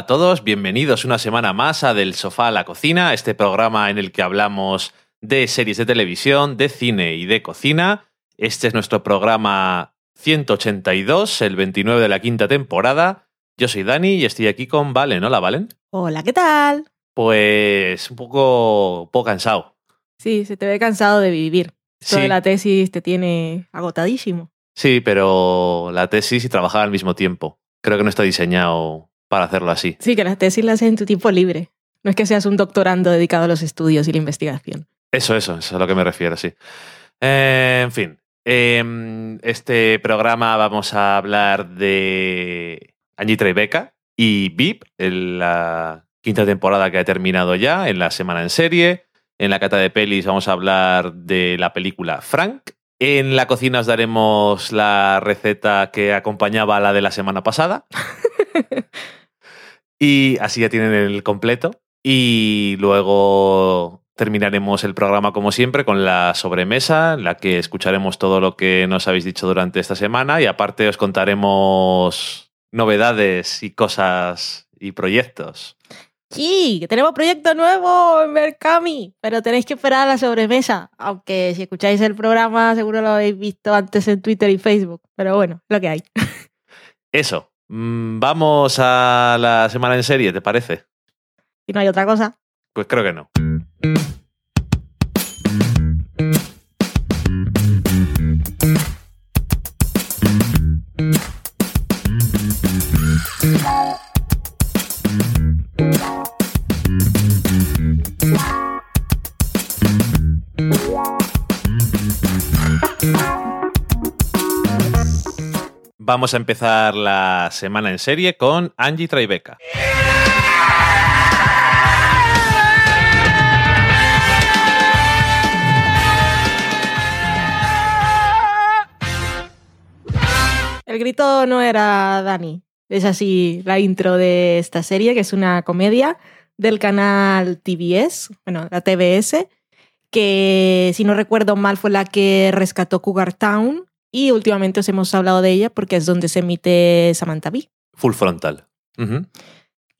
Hola a todos, bienvenidos una semana más a Del Sofá a la Cocina, este programa en el que hablamos de series de televisión, de cine y de cocina. Este es nuestro programa 182, el 29 de la quinta temporada. Yo soy Dani y estoy aquí con Valen. Hola, Valen. Hola, ¿qué tal? Pues un poco, un poco cansado. Sí, se te ve cansado de vivir. Toda Sí. la tesis te tiene agotadísimo. Sí, pero la tesis y trabajar al mismo tiempo. Creo que no está diseñado para hacerlo así. Sí, que las tesis las haces en tu tiempo libre. No es que seas un doctorando dedicado a los estudios y la investigación. Eso, eso, eso es a lo que me refiero, sí. Eh, en fin, eh, este programa vamos a hablar de Angie Tribeca y VIP, en la quinta temporada que ha terminado ya, en la semana en serie. En la cata de pelis vamos a hablar de la película Frank. En la cocina os daremos la receta que acompañaba a la de la semana pasada. Y así ya tienen el completo. Y luego terminaremos el programa como siempre con la sobremesa, en la que escucharemos todo lo que nos habéis dicho durante esta semana y aparte os contaremos novedades y cosas y proyectos. Sí, tenemos proyecto nuevo en Mercami, pero tenéis que esperar a la sobremesa. Aunque si escucháis el programa seguro lo habéis visto antes en Twitter y Facebook. Pero bueno, lo que hay. Eso. Mm, Vamos a la semana en serie, ¿te parece? Y no hay otra cosa. Pues creo que no. Vamos a empezar la semana en serie con Angie Tribeca. El grito no era Dani. Es así la intro de esta serie, que es una comedia del canal TBS, bueno, la TBS, que si no recuerdo mal fue la que rescató Cougar Town y últimamente os hemos hablado de ella porque es donde se emite Samantha Bee. Full frontal.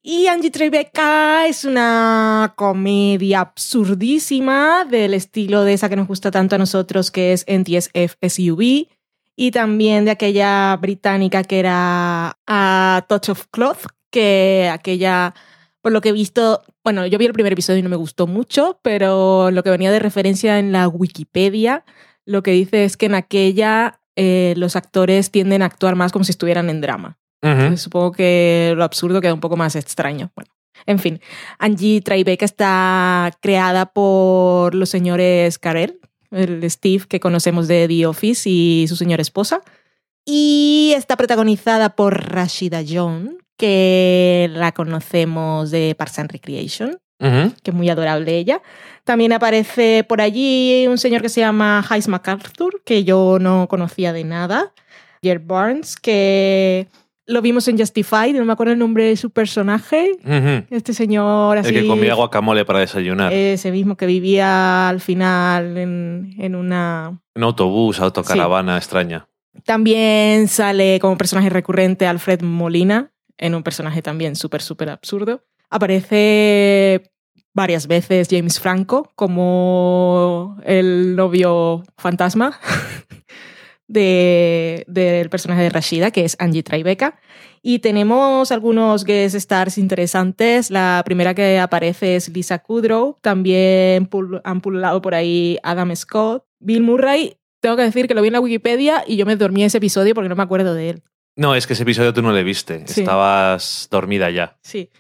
Y Angie Tribeca es una comedia absurdísima del estilo de esa que nos gusta tanto a nosotros, que es NTSF SUV, y también de aquella británica que era A Touch of Cloth, que aquella, por lo que he visto, bueno, yo vi el primer episodio y no me gustó mucho, pero lo que venía de referencia en la Wikipedia, lo que dice es que en aquella eh, los actores tienden a actuar más como si estuvieran en drama. Entonces, Supongo que lo absurdo queda un poco más extraño. Bueno, en fin, Angie Tribeca está creada por los señores Carell, el Steve que conocemos de The Office y su señora esposa. Y está protagonizada por Rashida Jones, que la conocemos de Parks and Recreation, Que es muy adorable ella. También aparece por allí un señor que se llama Hayes MacArthur, que yo no conocía de nada. Jer Barnes, que lo vimos en Justified, no me acuerdo el nombre de su personaje. Este señor así. El que comía guacamole para desayunar. Ese mismo que vivía al final en, en una. Un autobús, autocaravana extraña. También sale como personaje recurrente Alfred Molina, en un personaje también súper, súper absurdo. Aparece varias veces James Franco como el novio fantasma de- del personaje de Rashida, que es Angie Tribeca. Y tenemos algunos guest stars interesantes. La primera que aparece es Lisa Kudrow. También han pululado por ahí Adam Scott. Bill Murray, tengo que decir que lo vi en la Wikipedia y yo me dormí ese episodio porque no me acuerdo de él. No, es que ese episodio tú no le viste. Sí. Estabas dormida ya. Sí.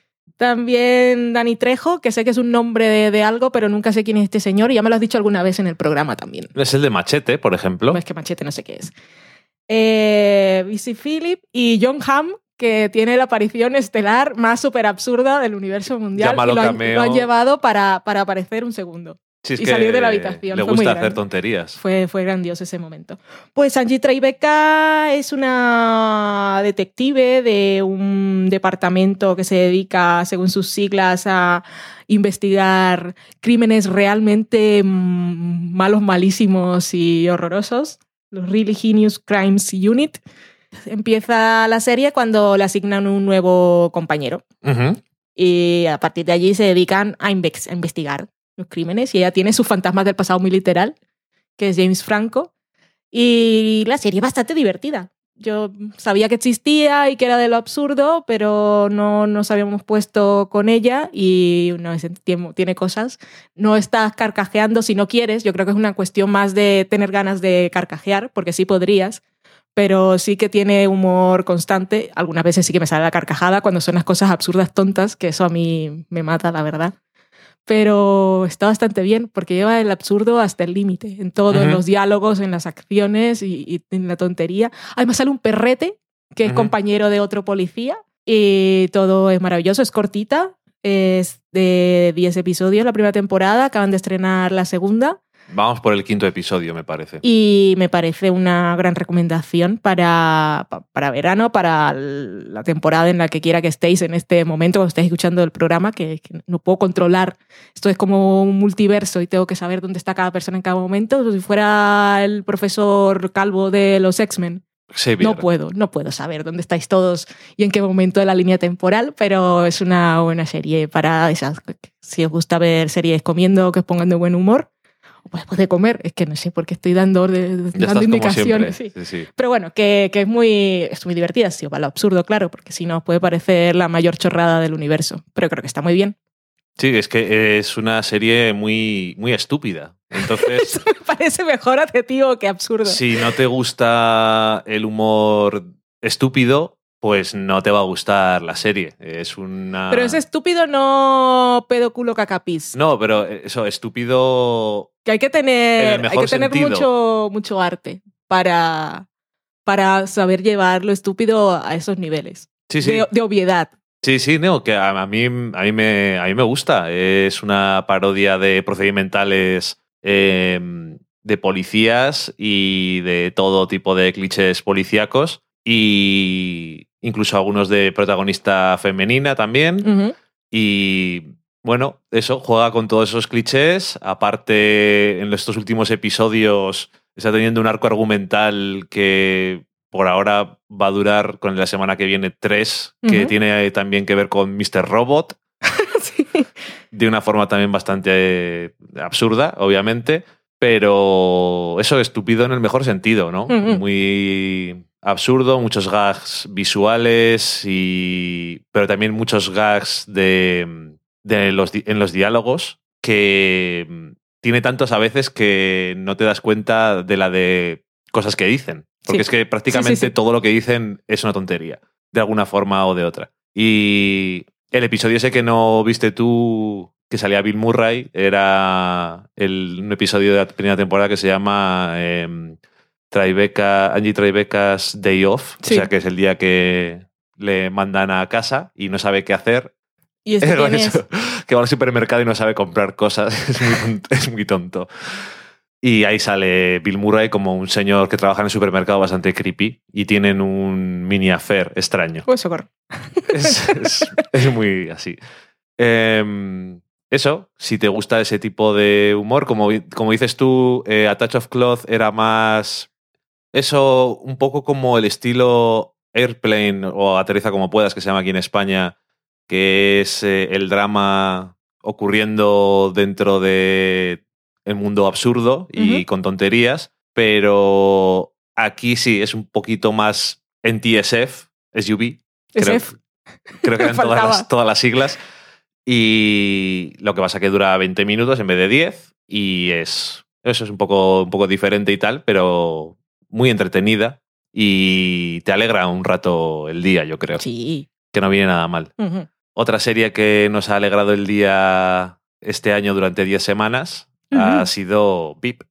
También Dani Trejo, que sé que es un nombre de, de algo, pero nunca sé quién es este señor y ya me lo has dicho alguna vez en el programa también. Es el de Machete, por ejemplo. Es que machete no sé qué es. Eh, BC Phillip y John Hamm, que tiene la aparición estelar más súper absurda del universo mundial. Llámalo y lo han, cameo. lo han llevado para, para aparecer un segundo. Si y salir de la habitación, Le fue muy gusta hacer grande. tonterías. Fue, fue grandioso ese momento. Pues Angie Tribeca es una detective de un departamento que se dedica, según sus siglas, a investigar crímenes realmente mm, malos, malísimos y horrorosos. Los Really Heinous Crimes Unit. empieza la serie cuando le asignan un nuevo compañero. Y a partir de allí se dedican a investigar los crímenes. Y ella tiene sus fantasmas del pasado muy literal, que es James Franco. Y la serie es bastante divertida. Yo sabía que existía y que era de lo absurdo, pero no nos habíamos puesto con ella y una vez tiene, tiene cosas. No estás carcajeando si no quieres. Yo creo que es una cuestión más de tener ganas de carcajear, porque sí podrías, pero sí que tiene humor constante. Algunas veces sí que me sale la carcajada cuando son las cosas absurdas, tontas, que eso a mí me mata, la verdad. Pero está bastante bien porque lleva el absurdo hasta el límite, en todo, en Ujú. los diálogos, en las acciones y, y en la tontería. Además sale un perrete que es compañero de otro policía y todo es maravilloso, es cortita, es de 10 episodios la primera temporada, acaban de estrenar la segunda Vamos por el quinto episodio, me parece. y me parece una gran recomendación para, pa- para verano, para la temporada en la que quiera que estéis en este momento, cuando estéis escuchando el programa, que, que no puedo controlar. Esto es como un multiverso y tengo que saber dónde está cada persona en cada momento. Si fuera el profesor calvo de los X-Men. Xavier. No puedo, no puedo saber dónde estáis todos y en qué momento de la línea temporal, pero es una buena serie para esas. Si os gusta ver series comiendo que os pongan de buen humor, después de comer, es que no sé por qué estoy dando, orde- Ya dando estás como indicaciones. siempre. sí. Sí, sí. Pero bueno, que, que es, muy, es muy divertida, sí, para lo absurdo, claro, porque si no puede parecer la mayor chorrada del universo. Pero creo que está muy bien. Sí, es que es una serie muy, muy estúpida. Entonces, Eso me parece mejor adjetivo que absurdo. si no te gusta el humor estúpido, pues no te va a gustar la serie. Es una. Pero es estúpido, no pedo culo cacapis. No, pero eso, estúpido. Que hay que En tener, hay que tener sentido. mucho, mucho arte para, para saber llevar lo estúpido a esos niveles. Sí, sí. De, de obviedad. Sí, sí, no, que a, a mí, a, mí me, a mí me gusta. Es una parodia de procedimentales eh, de policías y de todo tipo de clichés policíacos y incluso algunos de protagonista femenina también. Y bueno, eso, juega con todos esos clichés. Aparte, en estos últimos episodios está teniendo un arco argumental que por ahora va a durar con la semana que viene tres, que tiene también que ver con Mr. Robot, Sí. de una forma también bastante eh, absurda, obviamente, pero eso estúpido en el mejor sentido, ¿no? Muy absurdo, muchos gags visuales y pero también muchos gags de, de los en los diálogos que mm, tiene tantos a veces que no te das cuenta de la de cosas que dicen, porque Sí. es que prácticamente sí. todo lo que dicen es una tontería, de alguna forma o de otra. Y el episodio ese que no viste tú, que salía Bill Murray, era el, un episodio de la primera temporada que se llama em, Tribeca, Angie Tribeca's Day Off, Sí. o sea que es el día que le mandan a casa y no sabe qué hacer. Y este eso, que va al supermercado y no sabe comprar cosas. Es muy tonto. es muy tonto. Y ahí sale Bill Murray como un señor que trabaja en el supermercado bastante creepy y tienen un mini affair extraño. Uy, socorro. Es, es- es muy así. Em, eso, si te gusta ese tipo de humor, como, como dices tú, eh, A Touch of Cloth era más. Eso, un poco como el estilo Airplane o Aterriza como puedas, que se llama aquí en España, que es eh, el drama ocurriendo dentro de el mundo absurdo y con tonterías, pero aquí sí es un poquito más NTSF, SUV, creo, SF. creo que eran todas las, todas las siglas. Y lo que pasa que dura 20 minutos en vez de 10. Y es. Eso es un poco, un poco diferente y tal, pero muy entretenida. Y te alegra un rato el día, yo creo. Sí. Que no viene nada mal. Otra serie que nos ha alegrado el día este año durante 10 semanas ha sido VIP.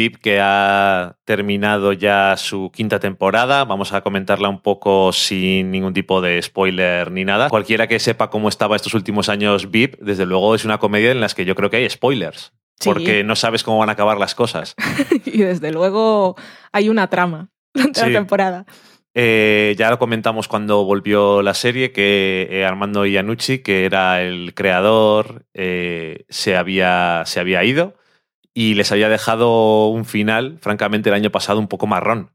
VIP que ha terminado ya su quinta temporada. Vamos a comentarla un poco sin ningún tipo de spoiler ni nada. Cualquiera que sepa cómo estaba estos últimos años VIP, desde luego es una comedia en las que yo creo que hay spoilers. Sí. Porque no sabes cómo van a acabar las cosas. Y desde luego hay una trama durante Sí. la temporada. Eh, ya lo comentamos cuando volvió la serie que eh, Armando Iannucci, que era el creador, eh, se, había, se había ido y les había dejado un final, francamente, el año pasado un poco marrón.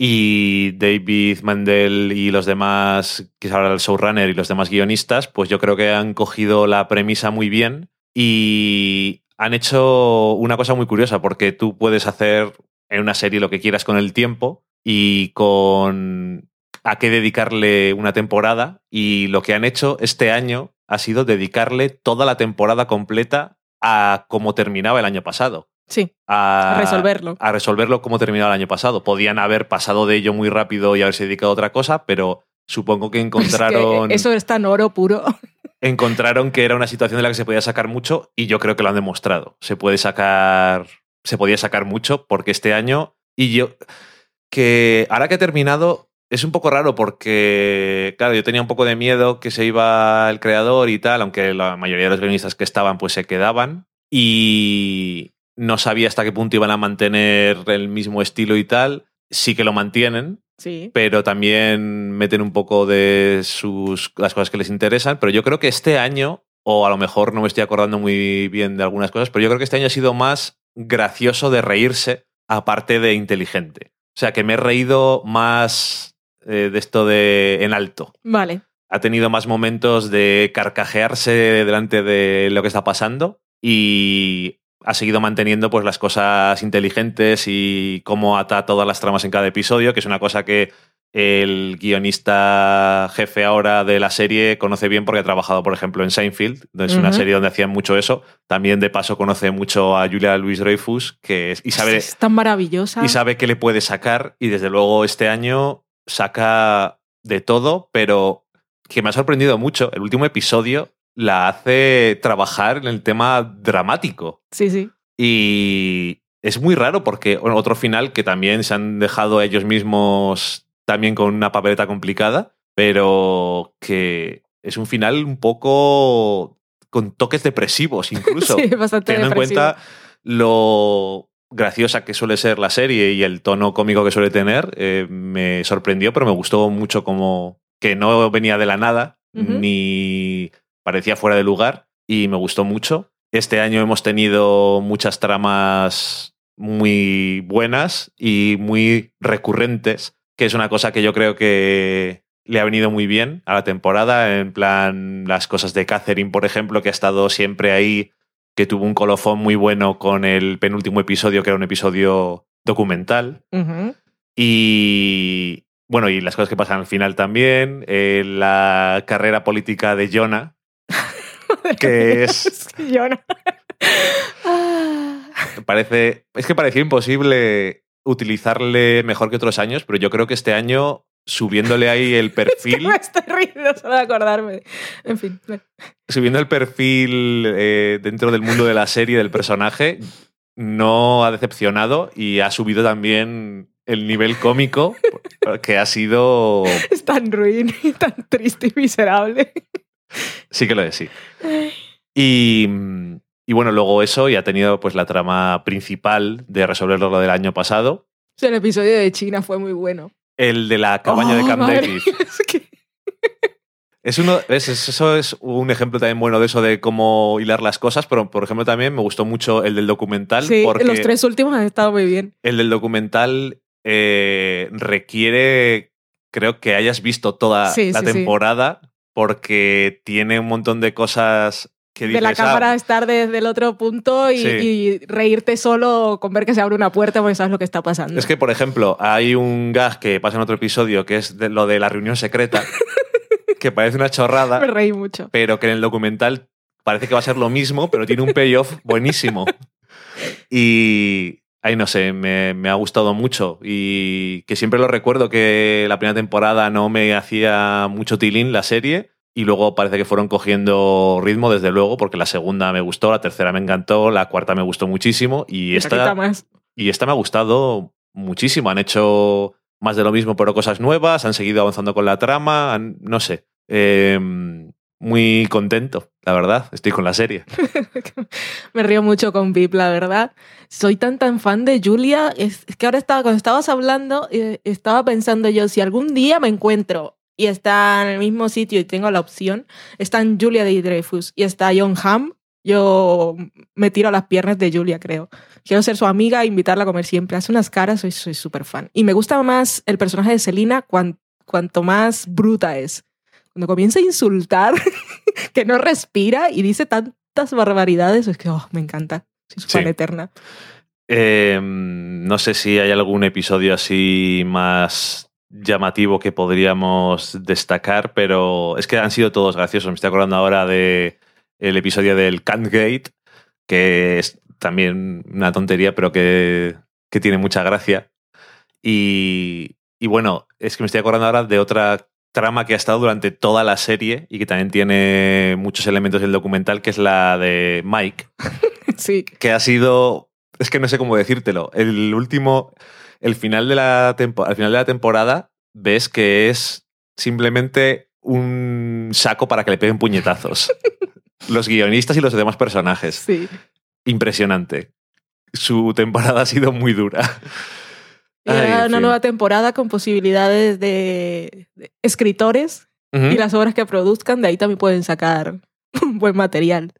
Y David Mandel y los demás, que es ahora el showrunner y los demás guionistas, pues yo creo que han cogido la premisa muy bien y han hecho una cosa muy curiosa, porque tú puedes hacer en una serie lo que quieras con el tiempo y con a qué dedicarle una temporada. Y lo que han hecho este año ha sido dedicarle toda la temporada completa a cómo terminaba el año pasado. Sí, A, resolverlo. a resolverlo como terminaba el año pasado. Podían haber pasado de ello muy rápido y haberse dedicado a otra cosa, pero supongo que Es que encontraron, eso es tan oro puro. encontraron que era una situación de la que se podía sacar mucho y yo creo que lo han demostrado. Se puede sacar, se podía sacar mucho porque este año y yo que ahora que he terminado es un poco raro porque, claro, yo tenía un poco de miedo que se iba el creador y tal, aunque la mayoría de los guionistas que estaban pues se quedaban y no sabía hasta qué punto iban a mantener el mismo estilo y tal. Sí que lo mantienen, Sí. pero también meten un poco de sus las cosas que les interesan. Pero yo creo que este año, o a lo mejor no me estoy acordando muy bien de algunas cosas, pero yo creo que este año ha sido más gracioso de reírse, aparte de inteligente. O sea, que me he reído más eh, de esto de en alto. Vale. Ha tenido más momentos de carcajearse delante de lo que está pasando y ha seguido manteniendo pues las cosas inteligentes y cómo ata todas las tramas en cada episodio, que es una cosa que el guionista jefe ahora de la serie conoce bien porque ha trabajado, por ejemplo, en Seinfeld. Es una serie donde hacían mucho eso. También, de paso, conoce mucho a Julia Louis Dreyfus que es, y, sabe, Es tan maravillosa. y sabe qué le puede sacar. Y desde luego este año saca de todo, pero que me ha sorprendido mucho. El último episodio la hace trabajar en el tema dramático. Sí, sí. Y es muy raro porque bueno, otro final que también se han dejado ellos mismos también con una papeleta complicada, pero que es un final un poco con toques depresivos incluso. Sí, bastante teniendo en cuenta lo graciosa que suele ser la serie y el tono cómico que suele tener, eh, me sorprendió, pero me gustó mucho como que no venía de la nada, ni parecía fuera de lugar, y me gustó mucho. Este año hemos tenido muchas tramas muy buenas y muy recurrentes, que es una cosa que yo creo que le ha venido muy bien a la temporada, en plan las cosas de Catherine, por ejemplo, que ha estado siempre ahí, que tuvo un colofón muy bueno con el penúltimo episodio, que era un episodio documental. Y bueno, y las cosas que pasan al final también, eh, la carrera política de Jonah, que es no. Ah. parece es que parecía imposible utilizarle mejor que otros años, pero yo creo que este año subiéndole ahí el perfil, me estoy riendo solo de acordarme. En fin. subiendo el perfil eh, dentro del mundo de la serie del personaje, no ha decepcionado y ha subido también el nivel cómico que ha sido Es tan ruin, y tan triste y miserable. sí que lo es, sí. Y, y bueno, luego eso y ha tenido pues la trama principal de resolver lo del año pasado, O sea, el episodio de China fue muy bueno. El de la cabaña de Camp David. es que- Es uno, es- es- eso es un ejemplo también bueno de eso de cómo hilar las cosas, pero por ejemplo también me gustó mucho el del documental Sí, porque los tres últimos han estado muy bien. el del documental eh, requiere, creo que hayas visto toda Sí, la sí, sí. temporada porque tiene un montón de cosas que de la dices, ah, cámara estar desde el otro punto y, Sí. y reírte solo con ver que se abre una puerta porque sabes lo que está pasando. Es que, por ejemplo, hay un gag que pasa en otro episodio que es de lo de la reunión secreta, que parece una me chorrada, reí mucho. pero que en el documental parece que va a ser lo mismo, pero tiene un payoff buenísimo. Y ahí no sé, me, me ha gustado mucho y que siempre lo recuerdo que la primera temporada no me hacía mucho tilín la serie y luego parece que fueron cogiendo ritmo desde luego porque la segunda me gustó, la tercera me encantó, la cuarta me gustó muchísimo y esta, más. y esta me ha gustado muchísimo. Han hecho más de lo mismo, pero cosas nuevas, han seguido avanzando con la trama, han- no sé. eh, muy contento, la verdad. Estoy con la serie. Me río mucho con Vip, la verdad. Soy tan tan fan de Julia. Es, es que ahora estaba, cuando estabas hablando, eh, estaba pensando yo, si algún día me encuentro y está en el mismo sitio y tengo la opción, están Julia de Dreyfus y está John Hamm, yo me tiro a las piernas de Julia, creo. Quiero ser su amiga e invitarla a comer siempre. Hace unas caras, soy súper fan. Y me gusta más el personaje de Selina cuanto más bruta es. Cuando comienza a insultar, que no respira y dice tantas barbaridades, es que oh, me encanta. Soy su fan eterna. Eh, no sé si hay algún episodio así más llamativo que podríamos destacar, pero es que han sido todos graciosos. Me estoy acordando ahora de el episodio del Gate que es también una tontería, pero que, que tiene mucha gracia. Y, y, bueno, es que me estoy acordando ahora de otra trama que ha estado durante toda la serie y que también tiene muchos elementos del documental, que es la de Mike. sí. Que ha sido. Es que no sé cómo decírtelo. El último el final de la al final de la temporada ves que es simplemente un saco para que le peguen puñetazos. los guionistas y los demás personajes. Sí. Impresionante. Su temporada ha sido muy dura. Y una nueva temporada con posibilidades de, escritores y las obras que produzcan, de ahí también pueden sacar un buen material.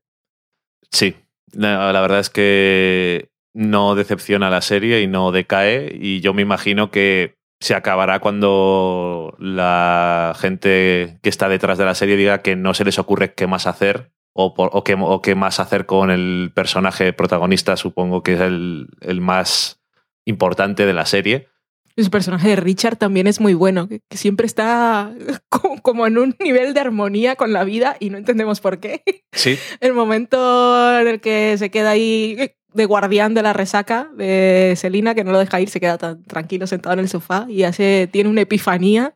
Sí, la verdad es que no decepciona la serie y no decae. Y yo me imagino que se acabará cuando la gente que está detrás de la serie diga que no se les ocurre qué más hacer o, o, qué, más hacer con el personaje protagonista, supongo que es el, el más importante de la serie. Su personaje de Richard también es muy bueno, que, siempre está como, en un nivel de armonía con la vida y no entendemos por qué. Sí. El momento en el que se queda ahí de guardián de la resaca de Selina, que no lo deja ir, se queda tan tranquilo sentado en el sofá y hace, tiene una epifanía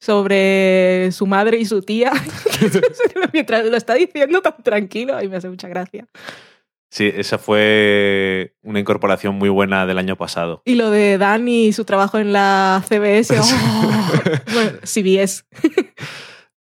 sobre su madre y su tía mientras lo está diciendo tan tranquilo y me hace mucha gracia. Sí, esa fue una incorporación muy buena del año pasado. Y lo de Dani y su trabajo en la CBS, oh, bueno, CBS.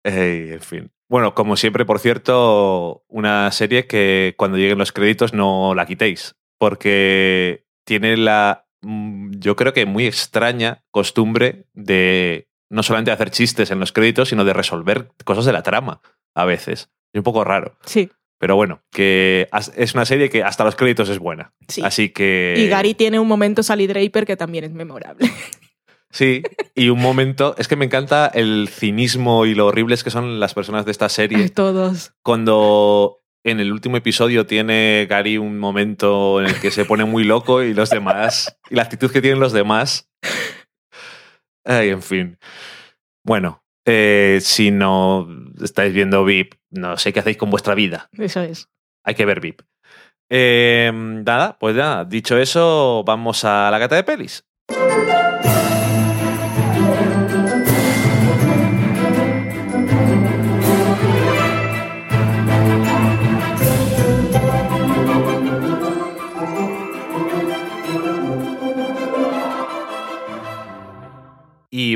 en fin. Bueno, como siempre, por cierto, una serie que cuando lleguen los créditos no la quitéis, porque tiene la, mm, yo creo que muy extraña costumbre de no solamente hacer chistes en los créditos, sino de resolver cosas de la trama a veces. Es un poco raro. Sí. Pero bueno, que es una serie que hasta los créditos es buena. Sí. Así que. Y Gary tiene un momento Sally Draper que también es memorable. Sí, y un momento, es que me encanta el cinismo y lo horribles que son las personas de esta serie. Todos. Cuando en el último episodio tiene Gary un momento en el que se pone muy loco y los demás, y la actitud que tienen los demás. Ay, en fin. Bueno, eh, si no estáis viendo VIP, no sé qué hacéis con vuestra vida. Eso es. Hay que ver VIP. Eh, nada, pues ya, dicho eso, vamos a la cata de pelis.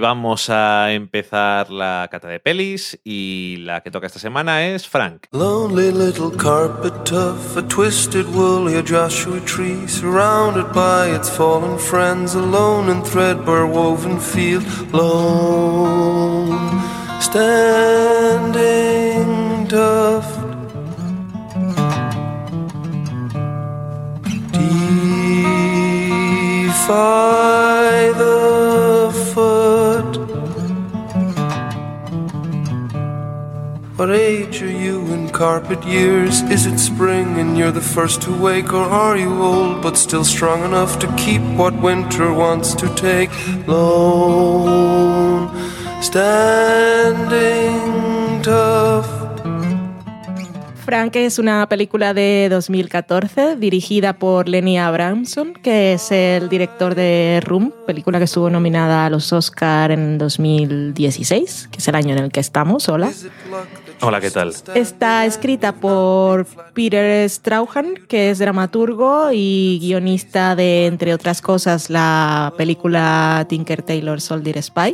Vamos a empezar la cata de pelis y la que toca esta semana es Frank. Lonely little carpet of a twisted woolly Joshua tree surrounded by its fallen friends alone in threadbare woven field lone standing tough What age are you in carpet years? Is it spring and you're the first to wake? Or are you old but still strong enough to keep what winter wants to take? Lone, standing tough. Frank es una película de 2014 dirigida por Lenny Abramson, que es el director de Room, película que estuvo nominada a los Oscar en 2016, que es el año en el que estamos. Hola. Hola, ¿qué tal? Está escrita por Peter Strauhan, que es dramaturgo y guionista de, entre otras cosas, la película Tinker Taylor Soldier Spy.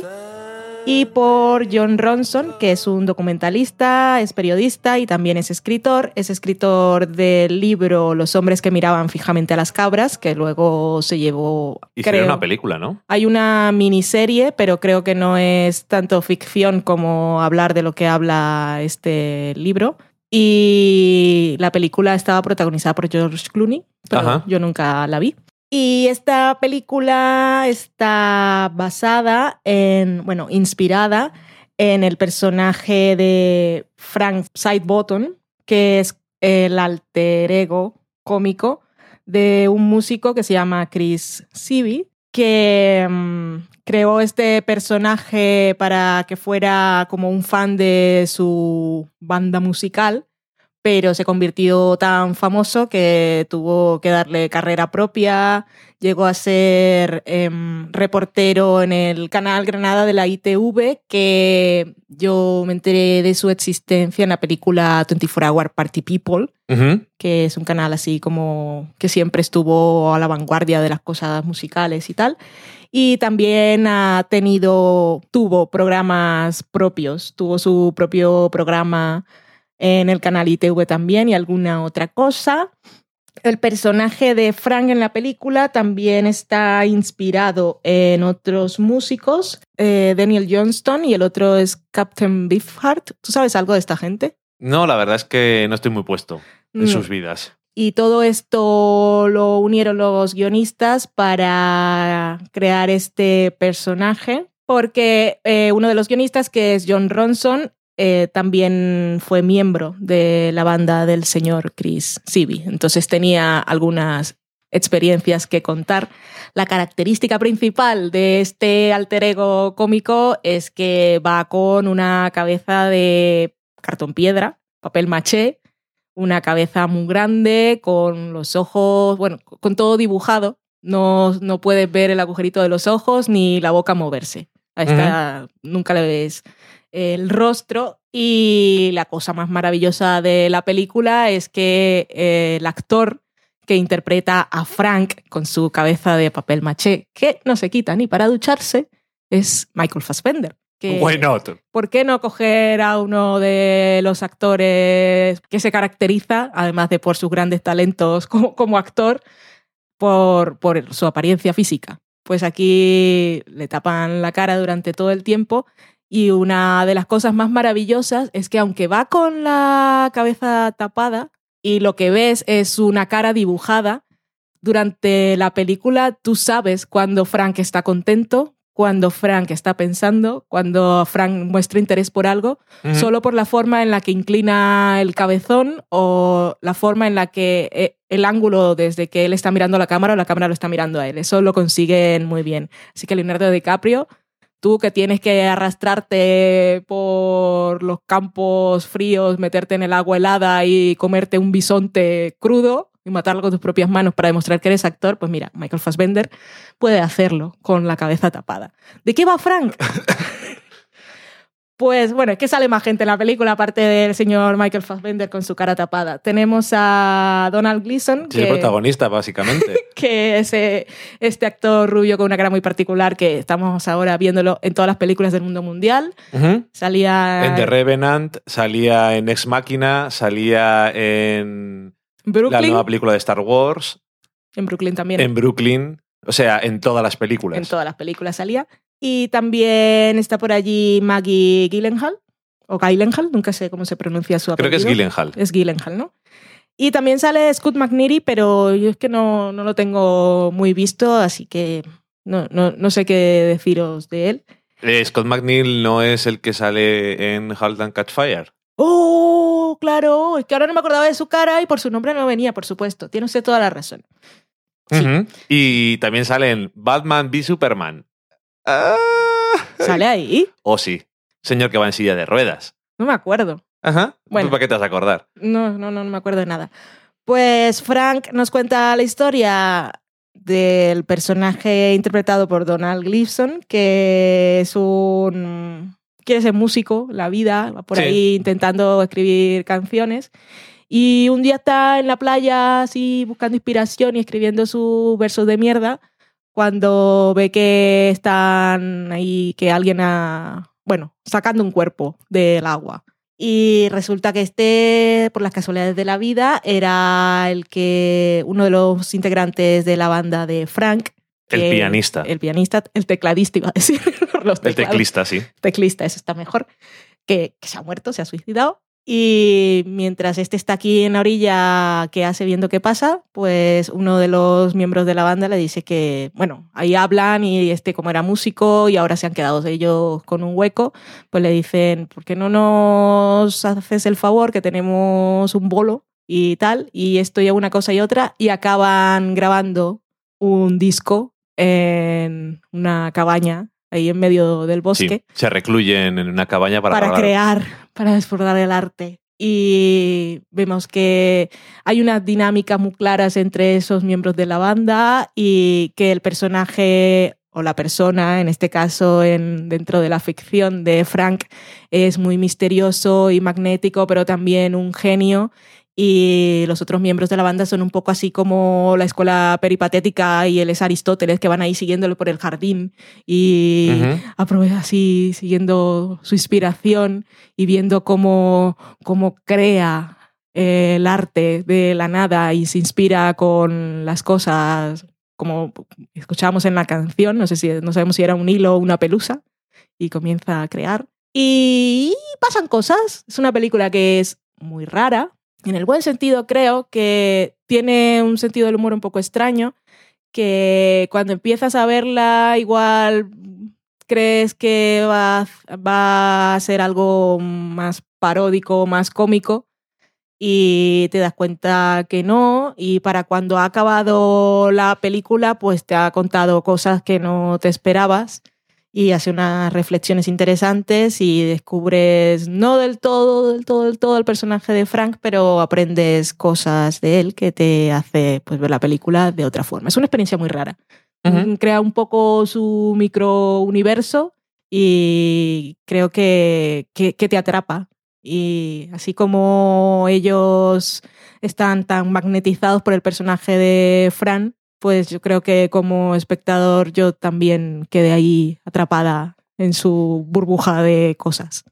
Y por John Ronson, que es un documentalista, es periodista y también es escritor. Es escritor del libro Los hombres que miraban fijamente a las cabras, que luego se llevó... Hicieron una película, ¿no? Hay una miniserie, pero creo que no es tanto ficción como hablar de lo que habla este libro. Y la película estaba protagonizada por George Clooney, pero Ajá. yo nunca la vi. Y esta película está basada en, bueno, inspirada en el personaje de Frank Sidebottom, que es el alter ego cómico de un músico que se llama Chris Sibi, que mm, creó este personaje para que fuera como un fan de su banda musical, pero se convirtió tan famoso que tuvo que darle carrera propia, llegó a ser em, reportero en el canal Granada de la ITV, que yo me enteré de su existencia en la película 24 Hour Party People, que es un canal así como que siempre estuvo a la vanguardia de las cosas musicales y tal. Y también ha tenido, tuvo programas propios, tuvo su propio programa en el canal ITV también y alguna otra cosa. El personaje de Frank en la película también está inspirado en otros músicos, eh, Daniel Johnston y el otro es Captain Beefheart. ¿Tú sabes algo de esta gente? No, la verdad es que no estoy muy puesto en No. sus vidas. Y todo esto lo unieron los guionistas para crear este personaje, porque eh, uno de los guionistas, que es John Ronson, eh, también fue miembro de la banda del señor Chris Sibi. Entonces tenía algunas experiencias que contar. La característica principal de este alter ego cómico es que va con una cabeza de cartón piedra, papel maché, una cabeza muy grande, con los ojos, bueno, con todo dibujado. No, no puedes ver el agujerito de los ojos ni la boca moverse. A esta nunca le ves el rostro. Y la cosa más maravillosa de la película es que eh, el actor que interpreta a Frank con su cabeza de papel maché, que no se quita ni para ducharse, es Michael Fassbender. Que, Why not? ¿Por qué no coger a uno de los actores que se caracteriza, además de por sus grandes talentos como, como actor, por, por su apariencia física? Pues aquí le tapan la cara durante todo el tiempo y una de las cosas más maravillosas es que aunque va con la cabeza tapada y lo que ves es una cara dibujada, durante la película tú sabes cuando Frank está contento, cuando Frank está pensando, cuando Frank muestra interés por algo, solo por la forma en la que inclina el cabezón o la forma en la que eh, el ángulo desde que él está mirando la cámara o la cámara lo está mirando a él. Eso lo consiguen muy bien. Así que Leonardo DiCaprio, tú que tienes que arrastrarte por los campos fríos, meterte en el agua helada y comerte un bisonte crudo y matarlo con tus propias manos para demostrar que eres actor, pues mira, Michael Fassbender puede hacerlo con la cabeza tapada. ¿De qué va Frank? Pues bueno, es que sale más gente en la película, aparte del señor Michael Fassbender con su cara tapada. Tenemos a Donald Gleason, Sí, el que, protagonista, básicamente. que es eh, este actor rubio con una cara muy particular que estamos ahora viéndolo en todas las películas del mundo mundial. Salía En The Revenant, salía en Ex Machina, salía en en la Brooklyn, nueva película de Star Wars, en Brooklyn también. en Brooklyn, o sea, en todas las películas. En todas las películas salía. Y también está por allí Maggie Gyllenhaal, o Gyllenhaal, nunca sé cómo se pronuncia su Creo apellido. que es Gyllenhaal. Es Gyllenhaal, ¿no? Y también sale Scott McNeary, pero yo es que no, no lo tengo muy visto, así que no, no, no sé qué deciros de él. Eh, Scott McNeil no es el que sale en Halt and Catch Fire. ¡Oh, claro! Es que ahora no me acordaba de su cara y por su nombre no venía, por supuesto. Tiene usted toda la razón. Sí. Y también sale en Batman v Superman. Ah. ¿Sale ahí? Oh, sí. Señor que va en silla de ruedas. No me acuerdo. Ajá. Bueno. ¿Tú ¿Para qué te vas a acordar? No, no, no, no me acuerdo de nada. Pues Frank nos cuenta la historia del personaje interpretado por Donald Gleason, que es un... quiere ser músico, la vida, va por Sí. ahí intentando escribir canciones. Y un día está en la playa así buscando inspiración y escribiendo sus versos de mierda cuando ve que están ahí, que alguien ha, bueno, sacando un cuerpo del agua. Y resulta que este, por las casualidades de la vida, era el que uno de los integrantes de la banda de Frank. El pianista. El pianista, el tecladista iba a decir. los El teclista, sí. Teclista, eso está mejor. Que, que se ha muerto, se ha suicidado. Y mientras este está aquí en la orilla, ¿qué hace viendo qué pasa? Pues uno de los miembros de la banda le dice que, bueno, ahí hablan y este como era músico y ahora se han quedado ellos con un hueco, pues le dicen, ¿por qué no nos haces el favor que tenemos un bolo y tal? Y esto y una cosa y otra y acaban grabando un disco en una cabaña ahí en medio del bosque Sí, se recluyen en una cabaña para, para, crear, para explorar el arte. Y vemos que hay unas dinámicas muy claras entre esos miembros de la banda y que el personaje o la persona, en este caso en, dentro de la ficción de Frank, es muy misterioso y magnético, pero también un genio. Y los otros miembros de la banda son un poco así como la escuela peripatética y él es Aristóteles, que van ahí siguiéndolo por el jardín y aprovecha así siguiendo su inspiración y viendo cómo, cómo crea eh, el arte de la nada y se inspira con las cosas como escuchábamos en la canción, no sé si no sabemos si era un hilo o una pelusa y comienza a crear y pasan cosas. Es una película que es muy rara. En el buen sentido creo que tiene un sentido del humor un poco extraño, que cuando empiezas a verla igual crees que va, va a ser algo más paródico, más cómico, y te das cuenta que no, y para cuando ha acabado la película, pues te ha contado cosas que no te esperabas y hace unas reflexiones interesantes y descubres no del todo, del todo, del todo el personaje de Frank, pero aprendes cosas de él que te hace pues, ver la película de otra forma. Es una experiencia muy rara. Crea un poco su microuniverso y creo que, que, que te atrapa. Y así como ellos están tan magnetizados por el personaje de Fran, pues yo creo que como espectador yo también quedé ahí atrapada en su burbuja de cosas.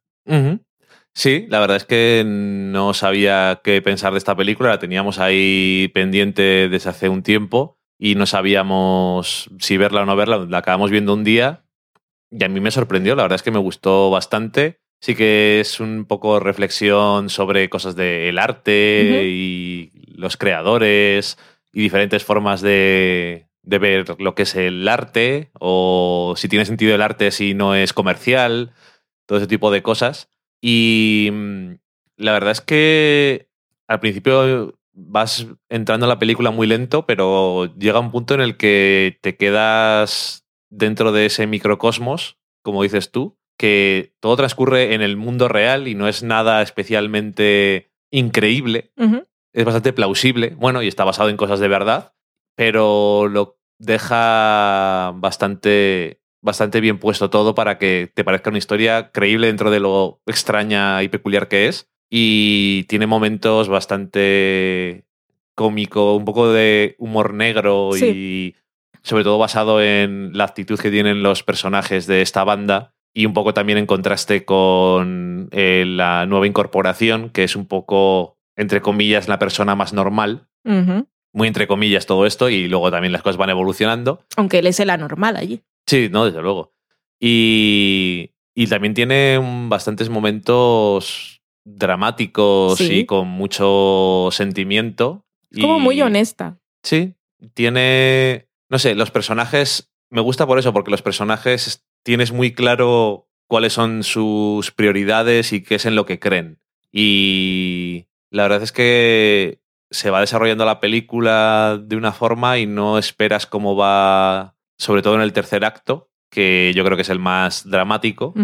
Sí, la verdad es que no sabía qué pensar de esta película, la teníamos ahí pendiente desde hace un tiempo y no sabíamos si verla o no verla, la acabamos viendo un día y a mí me sorprendió, la verdad es que me gustó bastante. Sí que es un poco reflexión sobre cosas del arte Ujú. y los creadores y diferentes formas de, de ver lo que es el arte o si tiene sentido el arte si no es comercial, todo ese tipo de cosas. Y mm, la verdad es que al principio vas entrando en la película muy lento, pero llega un punto en el que te quedas dentro de ese microcosmos, como dices tú, que todo transcurre en el mundo real y no es nada especialmente increíble, Ujú. Es bastante plausible, bueno, y está basado en cosas de verdad, pero lo deja bastante, bastante bien puesto todo para que te parezca una historia creíble dentro de lo extraña y peculiar que es. Y tiene momentos bastante cómico, un poco de humor negro y sobre todo basado en la actitud que tienen los personajes de esta banda y un poco también en contraste con eh, la nueva incorporación, que es un poco, entre comillas, la persona más normal. Muy entre comillas todo esto y luego también las cosas van evolucionando. Aunque él es el anormal allí. Sí, no, desde luego. Y, y también tiene bastantes momentos dramáticos Sí. y con mucho sentimiento. Es como Y- muy honesta. Sí, tiene, no sé, los personajes, me gusta por eso, porque los personajes tienes muy claro cuáles son sus prioridades y qué es en lo que creen. Y la verdad es que se va desarrollando la película de una forma y no esperas cómo va, sobre todo en el tercer acto, que yo creo que es el más dramático.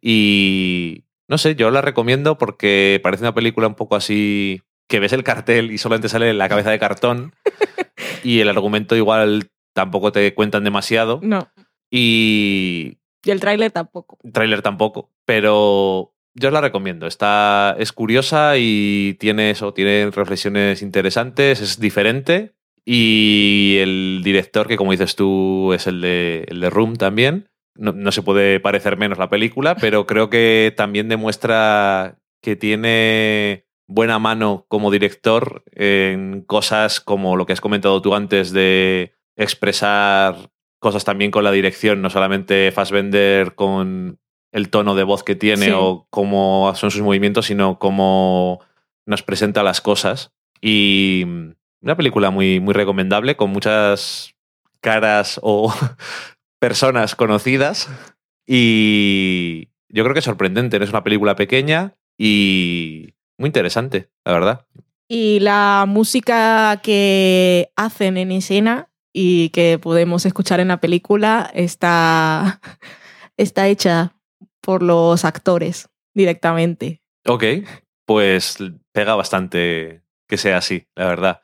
Y no sé, yo la recomiendo porque parece una película un poco así que ves el cartel y solamente sale la cabeza de cartón y el argumento igual tampoco te cuentan demasiado No. y Y el tráiler tampoco. tráiler tampoco, pero yo os la recomiendo. Está, es curiosa y tiene eso, tiene reflexiones interesantes, es diferente y el director, que como dices tú es el de, el de Room también, no, no se puede parecer menos la película, pero creo que también demuestra que tiene buena mano como director en cosas como lo que has comentado tú antes de expresar cosas también con la dirección, no solamente Fassbender con el tono de voz que tiene Sí. o cómo son sus movimientos, sino cómo nos presenta las cosas. Y una película muy, muy recomendable, con muchas caras o personas conocidas. Y yo creo que es sorprendente. ¿no? Es una película pequeña y muy interesante, la verdad. Y la música que hacen en escena y que podemos escuchar en la película está, está hecha por los actores directamente. Ok, pues pega bastante que sea así, la verdad.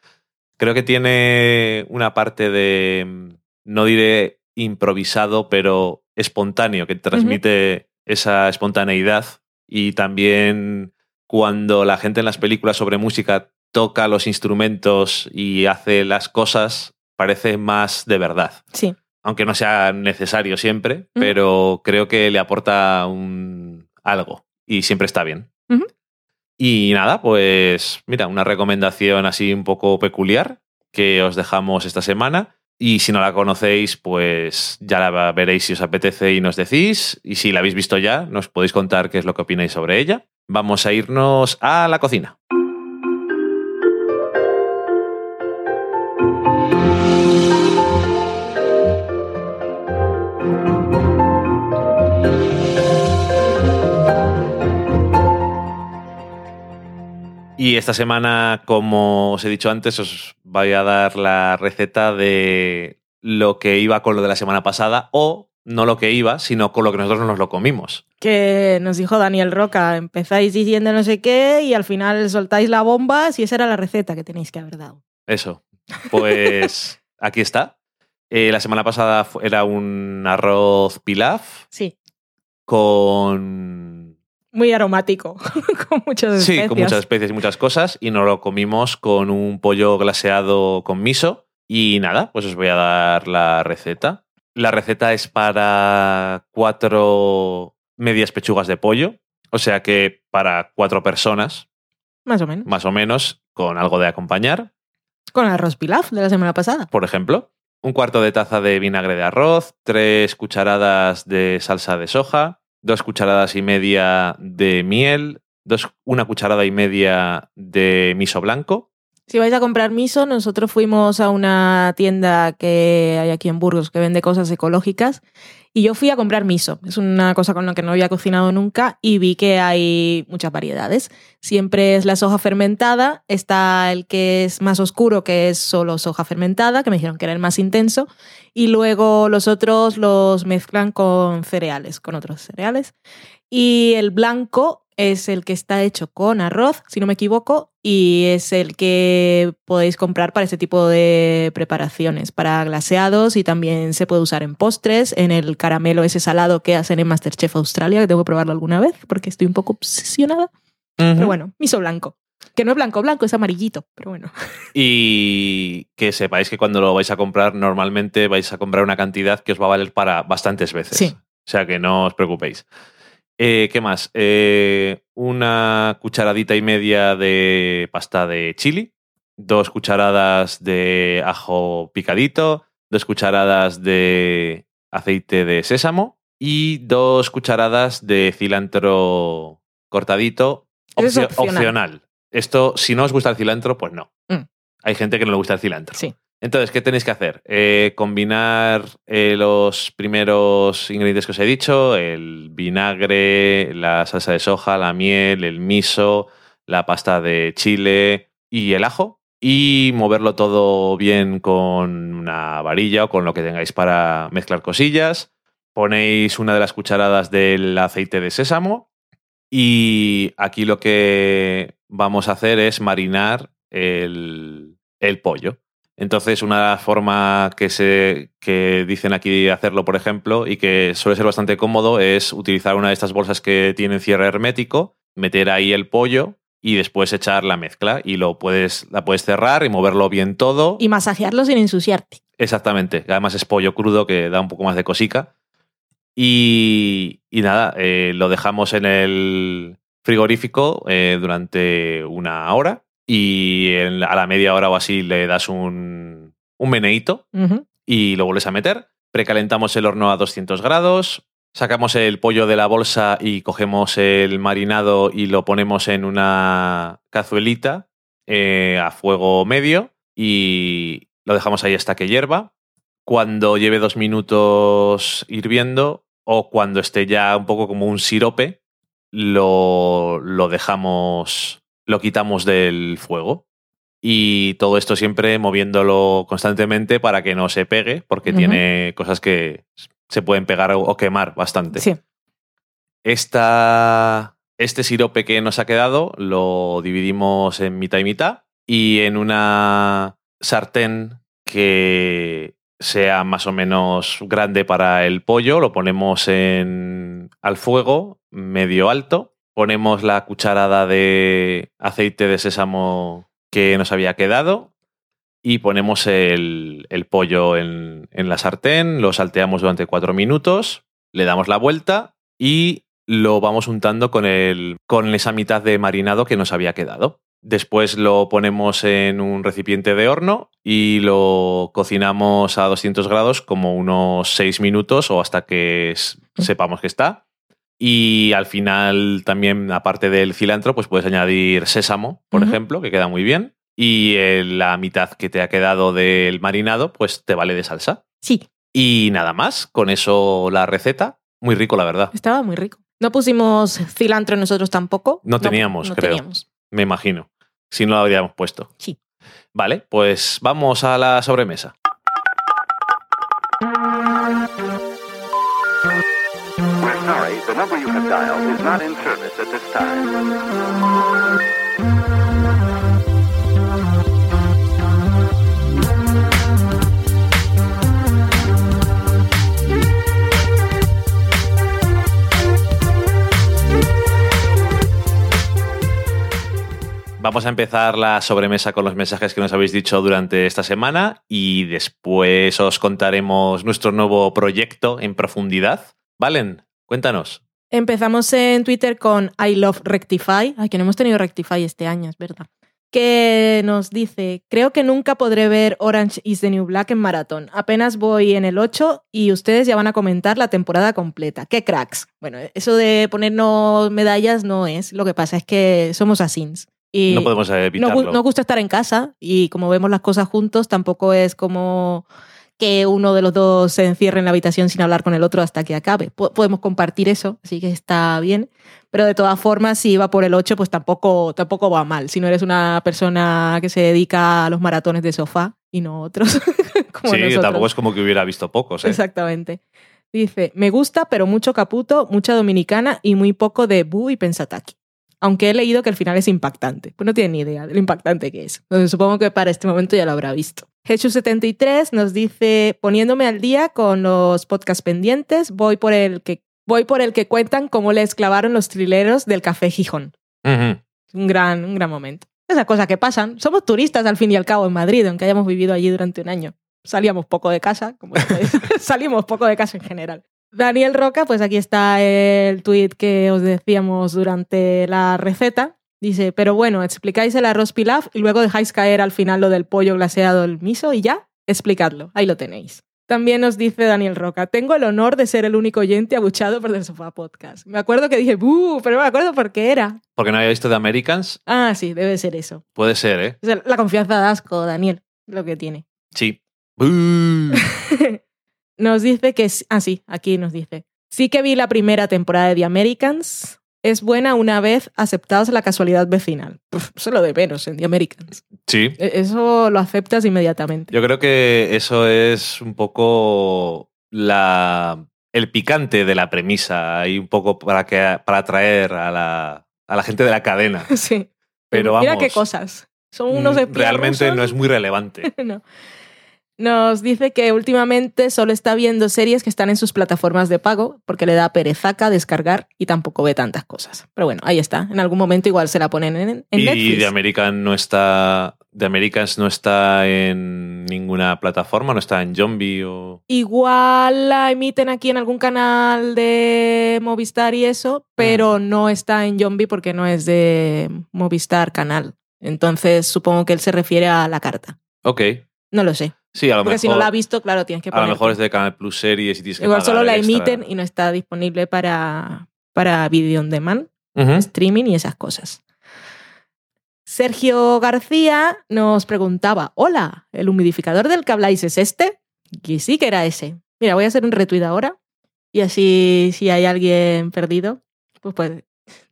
Creo que tiene una parte de, mm, no diré improvisado, pero espontáneo, que transmite esa espontaneidad. Y también cuando la gente en las películas sobre música toca los instrumentos y hace las cosas, parece más de verdad Sí. Aunque no sea necesario siempre, pero creo que le aporta un algo y siempre está bien. Y nada, pues mira, una recomendación así un poco peculiar que os dejamos esta semana. Y si no la conocéis, pues ya la veréis si os apetece y nos decís. Y si la habéis visto ya, nos podéis contar qué es lo que opináis sobre ella. Vamos a irnos a la cocina. Y esta semana, como os he dicho antes, os voy a dar la receta de lo que iba con lo de la semana pasada o no lo que iba, sino con lo que nosotros nos lo comimos. Que nos dijo Daniel Roca, empezáis diciendo no sé qué y al final soltáis la bomba si esa era la receta que tenéis que haber dado. Eso. Pues aquí está. Eh, la semana pasada era un arroz pilaf Sí, con... muy aromático, con muchas Sí, especias. con muchas especies y muchas cosas. Y nos lo comimos con un pollo glaseado con miso. Y nada, pues os voy a dar la receta. La receta es para cuatro medias pechugas de pollo. O sea que para cuatro personas, Más o menos. más o menos, con algo de acompañar. Con arroz pilaf de la semana pasada. Por ejemplo, un cuarto de taza de vinagre de arroz, tres cucharadas de salsa de soja, dos cucharadas y media de miel, dos, una cucharada y media de miso blanco. Si vais a comprar miso, nosotros fuimos a una tienda que hay aquí en Burgos que vende cosas ecológicas y yo fui a comprar miso. Es una cosa con la que no había cocinado nunca y vi que hay muchas variedades. Siempre es la soja fermentada, está el que es más oscuro, que es solo soja fermentada, que me dijeron que era el más intenso, y luego los otros los mezclan con cereales, con otros cereales. Y el blanco es el que está hecho con arroz, si no me equivoco, y es el que podéis comprar para este tipo de preparaciones, para glaseados y también se puede usar en postres, en el caramelo ese salado que hacen en Masterchef Australia, que tengo que probarlo alguna vez porque estoy un poco obsesionada. Pero bueno, miso blanco. Que no es blanco, blanco, es amarillito, pero bueno. Y que sepáis que cuando lo vais a comprar, normalmente vais a comprar una cantidad que os va a valer para bastantes veces. Sí. O sea que no os preocupéis. Eh, ¿Qué más? Eh, una cucharadita y media de pasta de chili, dos cucharadas de ajo picadito, dos cucharadas de aceite de sésamo y dos cucharadas de cilantro cortadito es opcional. Esto, si no os gusta el cilantro, pues no. Mm. Hay gente que no le gusta el cilantro. Sí. Entonces, ¿qué tenéis que hacer? Eh, combinar eh, los primeros ingredientes que os he dicho, el vinagre, la salsa de soja, la miel, el miso, la pasta de chile y el ajo, y moverlo todo bien con una varilla o con lo que tengáis para mezclar cosillas. Ponéis una de las cucharadas del aceite de sésamo y aquí lo que vamos a hacer es marinar el, el pollo. Entonces, una forma que, se, que dicen aquí de hacerlo, por ejemplo, y que suele ser bastante cómodo, es utilizar una de estas bolsas que tienen cierre hermético, meter ahí el pollo y después echar la mezcla. Y lo puedes, la puedes cerrar y moverlo bien todo. Y masajearlo sin ensuciarte. Exactamente. Además es pollo crudo que da un poco más de cosica. Y, y nada, eh, lo dejamos en el frigorífico eh, durante una hora y en- a la media hora o así le das un, un meneíto Ujú. y lo vuelves a meter. Precalentamos el horno a 200 grados. Sacamos el pollo de la bolsa y cogemos el marinado y lo ponemos en una cazuelita eh, a fuego medio y lo dejamos ahí hasta que hierva. Cuando lleve dos minutos hirviendo o cuando esté ya un poco como un sirope, lo, lo dejamos, lo quitamos del fuego. Y todo esto siempre moviéndolo constantemente para que no se pegue, porque tiene cosas que se pueden pegar o- o quemar bastante. Sí. Esta, este sirope que nos ha quedado lo dividimos en mitad y mitad y en una sartén que sea más o menos grande para el pollo, lo ponemos en, al fuego medio alto, ponemos la cucharada de aceite de sésamo que nos había quedado y ponemos el, el pollo en, en la sartén, lo salteamos durante cuatro minutos, le damos la vuelta y lo vamos untando con, el, con esa mitad de marinado que nos había quedado. Después lo ponemos en un recipiente de horno y lo cocinamos a 200 grados como unos 6 minutos o hasta que s- sepamos que está. Y al final también, aparte del cilantro, pues puedes añadir sésamo, por ejemplo, que queda muy bien. Y eh, la mitad que te ha quedado del marinado, pues te vale de salsa. Sí, Y nada más, con eso la receta. Muy rico, la verdad. estaba muy rico. No pusimos cilantro nosotros tampoco. No teníamos, no creo. teníamos. Me imagino. Si no lo habríamos puesto. Sí. Vale, pues vamos a la sobremesa. The you have dialed is not in service at this time. Vamos a empezar la sobremesa con los mensajes que nos habéis dicho durante esta semana y después os contaremos nuestro nuevo proyecto en profundidad. Valen, cuéntanos. Empezamos en Twitter con I Love Rectify. Ay, que no hemos tenido Rectify este año, es verdad. Que nos dice, creo que nunca podré ver Orange is the New Black en maratón. Apenas voy en el 8 y ustedes ya van a comentar la temporada completa. ¡Qué cracks! Bueno, eso de ponernos medallas no es. Lo que pasa es que somos asins. Y No podemos nos, evitarlo. gu- nos gusta estar en casa y como vemos las cosas juntos, tampoco es como que uno de los dos se encierre en la habitación sin hablar con el otro hasta que acabe. Po- podemos compartir eso, así que está bien. Pero de todas formas, si va por el 8, pues tampoco, tampoco va mal. Si no eres una persona que se dedica a los maratones de sofá y no otros. como sí, nosotros. tampoco es como que hubiera visto pocos. ¿eh? Exactamente. Dice, me gusta, pero mucho caputo, mucha dominicana y muy poco de Bu y Pensataki. Aunque he leído que el final es impactante. Pues no tiene ni idea de lo impactante que es. Entonces supongo que para este momento ya lo habrá visto. Hechu73 nos dice, poniéndome al día con los podcasts pendientes, voy por el que, voy por el que cuentan cómo les clavaron los trileros del Café Gijón. Un gran, un gran momento. Esas cosas que pasan. Somos turistas al fin y al cabo en Madrid, aunque hayamos vivido allí durante un año. Salíamos poco de casa, como salimos poco de casa en general. Daniel Roca, pues aquí está el tuit que os decíamos durante la receta. Dice, pero bueno, explicáis el arroz pilaf y luego dejáis caer al final lo del pollo glaseado, el miso y ya, explicadlo. Ahí lo tenéis. También nos dice Daniel Roca, tengo el honor de ser el único oyente abuchado por el Sofá Podcast. Me acuerdo que dije, ¡buh! Pero no me acuerdo por qué era. Porque no había visto de Americans. Ah, sí, debe ser eso. Puede ser, ¿eh? O sea, la confianza da asco, Daniel, lo que tiene. Sí. nos dice que... Ah, sí, aquí nos dice. Sí que vi la primera temporada de The Americans. Es buena una vez aceptados la casualidad vecinal. Puf, eso es lo de menos en The Americans. Sí. E- Eso lo aceptas inmediatamente. Yo creo que eso es un poco la, el picante de la premisa y un poco para, que, para atraer a la, a la gente de la cadena. Sí. Pero Mira vamos, qué cosas. Son unos mm, espías realmente no es muy relevante. No. Nos dice que últimamente solo está viendo series que están en sus plataformas de pago porque le da perezaca descargar y tampoco ve tantas cosas. Pero bueno, ahí está. En algún momento igual se la ponen en, en y Netflix. de American no está The Americans no está en ninguna plataforma, no está en Zombie o... Igual la emiten aquí en algún canal de Movistar y eso, pero no está en Zombie porque no es de Movistar canal. Entonces supongo que él se refiere a la carta. Ok. No lo sé. Sí, a lo Porque mejor, si no la has visto, claro, tienes que a poner. lo mejor es de Canal Plus Series y tienes que Igual solo la emiten y no está disponible para, para video on demand, streaming y esas cosas. Sergio García nos preguntaba, hola, ¿el humidificador del que habláis es este? Y sí que era ese. Mira, voy a hacer un retweet ahora y así si hay alguien perdido, pues, pues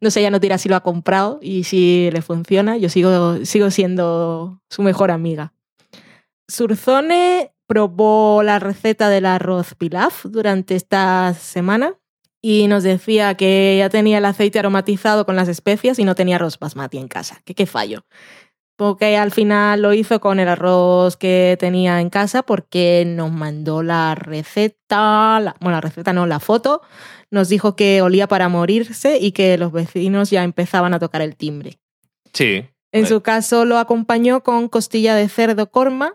no sé, ya no dirá si lo ha comprado y si le funciona. Yo sigo, sigo siendo su mejor amiga. Surzone probó la receta del arroz pilaf durante esta semana y nos decía que ya tenía el aceite aromatizado con las especias y no tenía arroz basmati en casa. Que qué fallo. Porque al final lo hizo con el arroz que tenía en casa porque nos mandó la receta, la- bueno, la receta no, la foto, nos dijo que olía para morirse y que los vecinos ya empezaban a tocar el timbre. Sí. En su caso lo acompañó con costilla de cerdo corma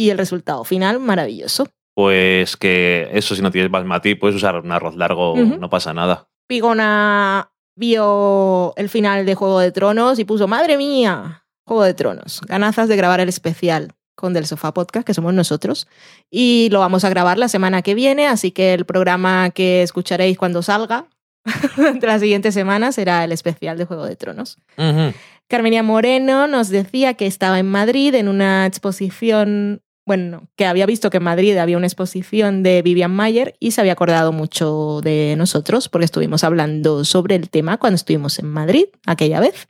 y el resultado final maravilloso. Pues que eso, si no tienes basmati, puedes usar un arroz largo, no pasa nada. Pigona vio el final de Juego de Tronos y puso, madre mía, Juego de Tronos, ganazas de grabar el especial con Del Sofá Podcast, que somos nosotros, y lo vamos a grabar la semana que viene, así que el programa que escucharéis cuando salga de la siguiente semana será el especial de Juego de Tronos. Carmenia Moreno nos decía que estaba en Madrid en una exposición, bueno, que había visto que en Madrid había una exposición de Vivian Mayer y se había acordado mucho de nosotros porque estuvimos hablando sobre el tema cuando estuvimos en Madrid aquella vez.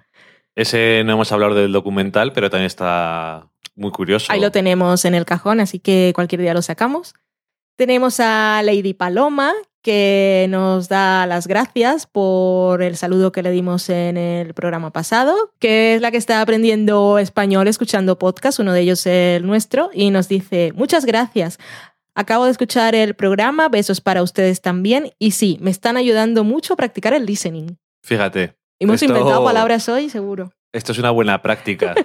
Ese no hemos hablado del documental, pero también está muy curioso. Ahí lo tenemos en el cajón, así que cualquier día lo sacamos. Tenemos a Lady Paloma, que nos da las gracias por el saludo que le dimos en el programa pasado, que es la que está aprendiendo español escuchando podcast, uno de ellos el nuestro, y nos dice, muchas gracias. Acabo de escuchar el programa, besos para ustedes también, y sí, me están ayudando mucho a practicar el listening. Fíjate, Hemos Esto- inventado palabras hoy, seguro. esto es una buena práctica.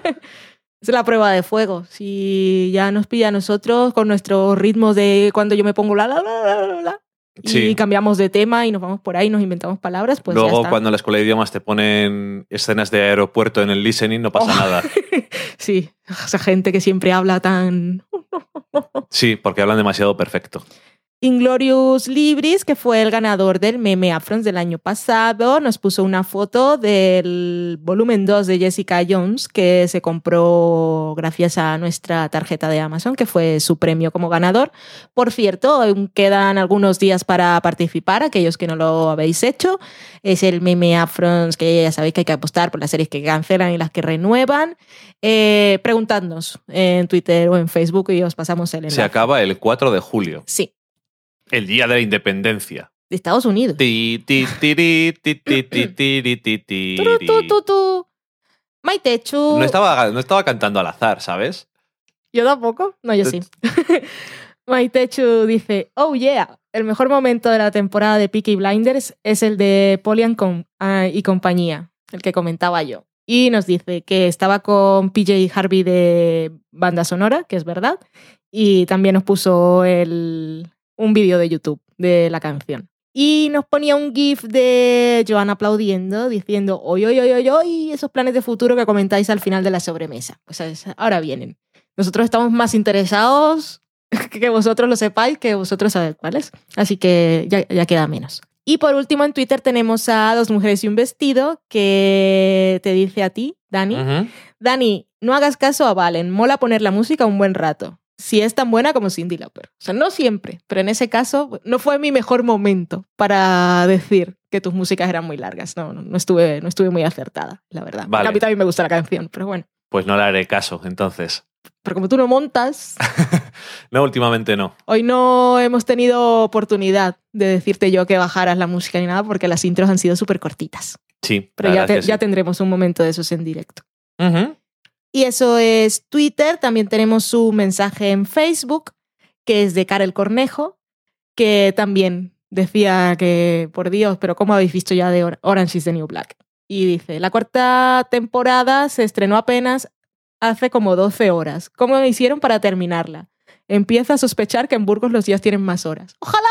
Es la prueba de fuego. Si ya nos pilla a nosotros con nuestros ritmos de cuando yo me pongo la la la la la, y cambiamos de tema y nos vamos por ahí, nos inventamos palabras, pues ya Luego, está. cuando en la escuela de idiomas te ponen escenas de aeropuerto en el listening, no pasa Oh. nada. Sí, esa gente que siempre habla tan Sí, porque hablan demasiado perfecto. Inglorious Libris, que fue el ganador del meme Afrons del año pasado, nos puso una foto del volumen 2 de Jessica Jones que se compró gracias a nuestra tarjeta de Amazon, que fue su premio como ganador. Por cierto, aún quedan algunos días para participar, aquellos que no lo habéis hecho. Es el meme Afrons, que ya sabéis que hay que apostar por las series que cancelan y las que renuevan. Eh, preguntadnos en Twitter o en Facebook y os pasamos el enlace. Se acaba el 4 de julio, Sí, el día de la independencia. de Estados Unidos. Tu. Maitechu. No estaba, no estaba cantando al azar, ¿sabes? Yo tampoco. No, yo sí. Maitechu dice, oh yeah, el mejor momento de la temporada de Peaky Blinders es el de Polian con- ah, y compañía, el que comentaba yo. Y nos dice que estaba con PJ Harvey de banda sonora, que es verdad, y también nos puso el, un vídeo de YouTube de la canción. Y nos ponía un GIF de Joan aplaudiendo, diciendo, oy, oy, oy, oy, oy, esos planes de futuro que comentáis al final de la sobremesa. Pues es- ahora vienen. Nosotros estamos más interesados que vosotros lo sepáis, que vosotros sabéis cuáles. Así que ya, ya queda menos. Y por último, en Twitter tenemos a Dos Mujeres y un Vestido que te dice a ti, Dani, Ujú. Dani, no hagas caso a Valen, mola poner la música un buen rato. Si es tan buena como Cindy Lauper. O sea, no siempre, pero en ese caso no fue mi mejor momento para decir que tus músicas eran muy largas. No, no, no estuve, no estuve muy acertada, la verdad. Vale. A mí también me gusta la canción, pero bueno. Pues no le haré caso, entonces. Pero como tú no montas, No, últimamente no. hoy no hemos tenido oportunidad de decirte yo que bajaras la música ni nada porque las intros han sido súper cortitas. Sí, Pero la ya, te- es que ya sí. tendremos un momento de esos en directo. Ujú. Y eso es Twitter. También tenemos su mensaje en Facebook, que es de Karel Cornejo, que también decía que, por Dios, pero ¿cómo habéis visto ya de Or- Orange is the New Black? Y dice, la cuarta temporada se estrenó apenas hace como 12 horas. ¿Cómo me hicieron para terminarla? Empieza a sospechar que en Burgos los días tienen más horas. Ojalá.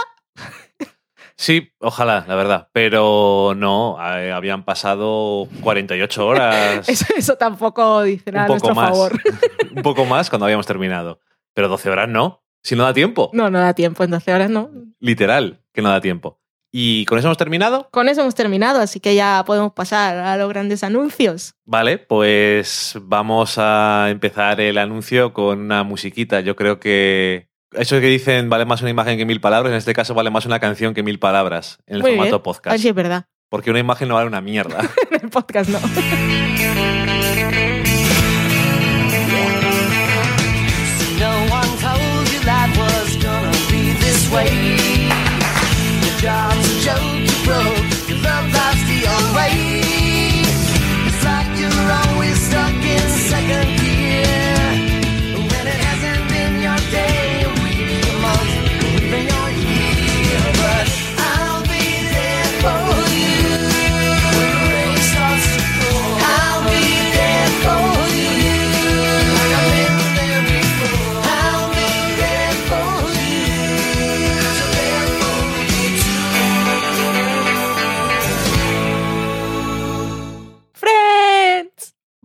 Sí, ojalá, la verdad. Pero no, eh, habían pasado 48 horas. Eso, eso tampoco dice nada a un poco nuestro más. favor. un poco más cuando habíamos terminado. Pero 12 horas no. Si no da tiempo. No, no da tiempo, en 12 horas no. Literal, que no da tiempo. Y con eso hemos terminado. Con eso hemos terminado, así que ya podemos pasar a los grandes anuncios. Vale, pues vamos a empezar el anuncio con una musiquita. Yo creo que eso que dicen vale más una imagen que mil palabras, en este caso vale más una canción que mil palabras en el Muy formato bien. Podcast. es verdad. Porque una imagen no vale una mierda. En el podcast no.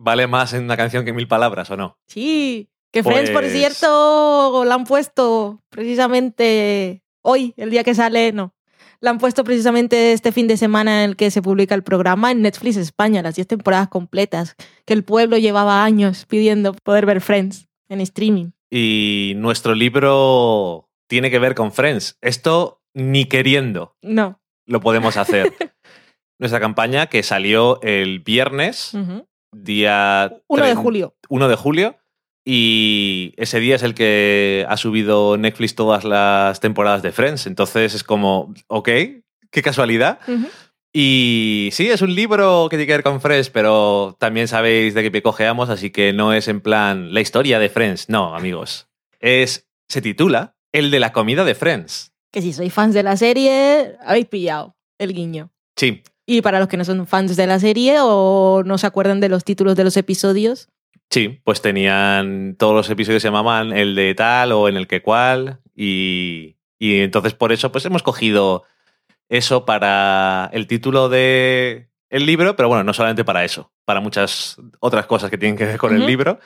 ¿Vale más en una canción que mil palabras o no? Sí. Que Friends, por Pues- cierto, la han puesto precisamente hoy, el día que sale, no. La han puesto precisamente este fin de semana en el que se publica el programa en Netflix España, las 10 temporadas completas, que el pueblo llevaba años pidiendo poder ver Friends en streaming. Y nuestro libro tiene que ver con Friends. Esto ni queriendo No. lo podemos hacer. Nuestra campaña que salió el viernes. Día 1 de julio. 1 de julio. Y ese día es el que ha subido Netflix todas las temporadas de Friends. Entonces es como, ok, qué casualidad. Y sí, es un libro que tiene que ver con Friends, pero también sabéis de qué cojeamos, así que no es en plan la historia de Friends. No, amigos. Es, se titula El de la comida de Friends. Que si sois fans de la serie, habéis pillado el guiño. Sí, Y para los que no son fans de la serie o no se acuerdan de los títulos de los episodios, sí, pues tenían todos los episodios se llamaban el de tal o en el que cual. Y, y entonces por eso pues hemos cogido eso para el título de el libro, pero bueno, no solamente para eso, para muchas otras cosas que tienen que ver con el libro.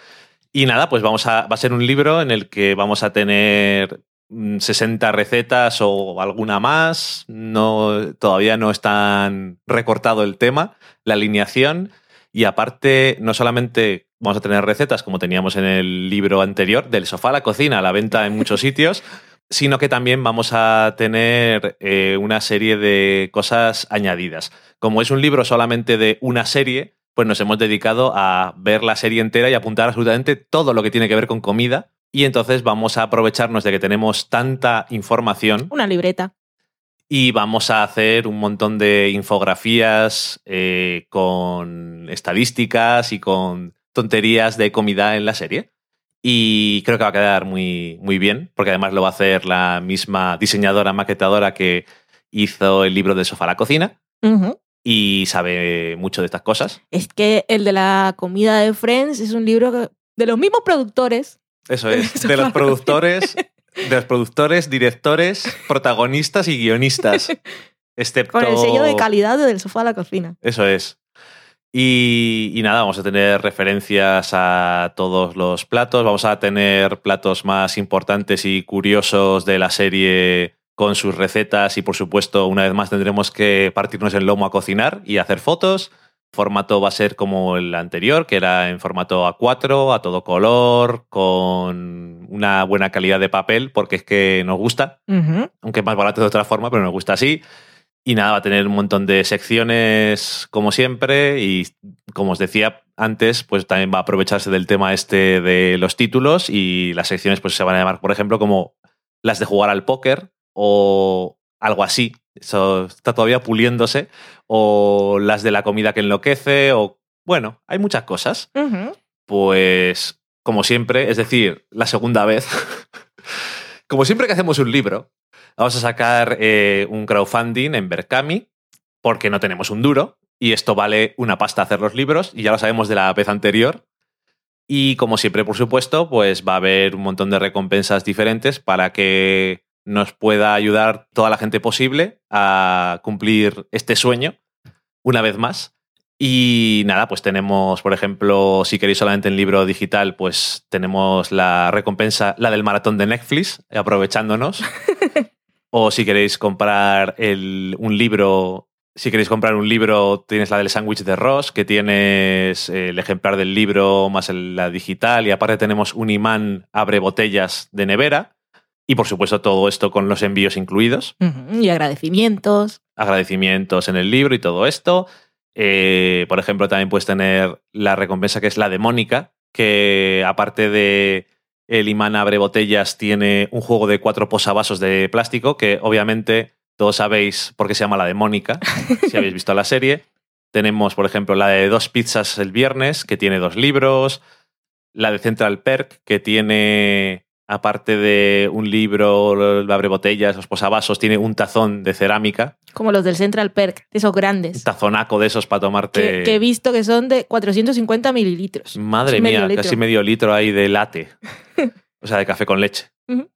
Y nada, pues vamos a, va a ser un libro en el que vamos a tener 60 recetas o alguna más. No, todavía no están recortado el tema, la alineación. Y aparte, no solamente vamos a tener recetas como teníamos en el libro anterior, del sofá a la cocina, a la venta en muchos sitios, sino que también vamos a tener eh, una serie de cosas añadidas. Como es un libro solamente de una serie, pues nos hemos dedicado a ver la serie entera y apuntar absolutamente todo lo que tiene que ver con comida. Y entonces vamos a aprovecharnos de que tenemos tanta información una libreta. y vamos a hacer un montón de infografías eh, con estadísticas y con tonterías de comida en la serie. Y creo que va a quedar muy, muy bien, porque además lo va a hacer la misma diseñadora, maquetadora que hizo el libro de Sofá a la Cocina y sabe mucho de estas cosas. Es que el de la comida de Friends es un libro de los mismos productores. Eso es, de los productores, de los productores, directores, protagonistas y guionistas. Excepto... Con el sello de calidad del sofá a la cocina. Eso es. Y, y nada, vamos a tener referencias a todos los platos, vamos a tener platos más importantes y curiosos de la serie con sus recetas y por supuesto una vez más tendremos que partirnos el lomo a cocinar y hacer fotos. Formato va a ser como el anterior, que era en formato A4, a todo color, con una buena calidad de papel, porque es que nos gusta aunque es más barato de otra forma, pero nos gusta así. Y nada, va a tener un montón de secciones como siempre y como os decía antes, pues también va a aprovecharse del tema este de los títulos y las secciones pues se van a llamar, por ejemplo, como las de jugar al póker o algo así. Eso está todavía puliéndose o las de la comida que enloquece o bueno, hay muchas cosas. Pues como siempre, es decir, la segunda vez, como siempre que hacemos un libro, vamos a sacar eh, un crowdfunding en Berkami, porque no tenemos un duro, y esto vale una pasta hacer los libros, y ya lo sabemos de la vez anterior. Y como siempre, por supuesto, pues va a haber un montón de recompensas diferentes para que nos pueda ayudar toda la gente posible a cumplir este sueño una vez más. Y nada, pues tenemos, por ejemplo, si queréis solamente en libro digital, pues tenemos la recompensa, la del maratón de Netflix, aprovechándonos. o si queréis comprar el- un libro, si queréis comprar un libro, tienes la del sándwich de Ross, que tienes el ejemplar del libro más la digital, y aparte tenemos un imán abre botellas de nevera. Y por supuesto, todo esto con los envíos incluidos Y agradecimientos. agradecimientos en el libro y todo esto. Eh, por ejemplo, también puedes tener la recompensa que es la de Mónica, que aparte de el imán abre botellas, tiene un juego de cuatro posavasos de plástico, que obviamente todos sabéis por qué se llama la de Mónica, si habéis visto la serie. Tenemos, por ejemplo, la de dos pizzas el viernes, que tiene dos libros. La de Central Perk, que tiene, aparte de un libro, el abre botellas, los posavasos, tiene un tazón de cerámica Como los del Central Perk, de esos un grandes. tazonaco de esos para tomarte. Que, que he visto que son de 450 mililitros. Madre medio mía, casi medio litro ahí de latte. o sea, de café con leche.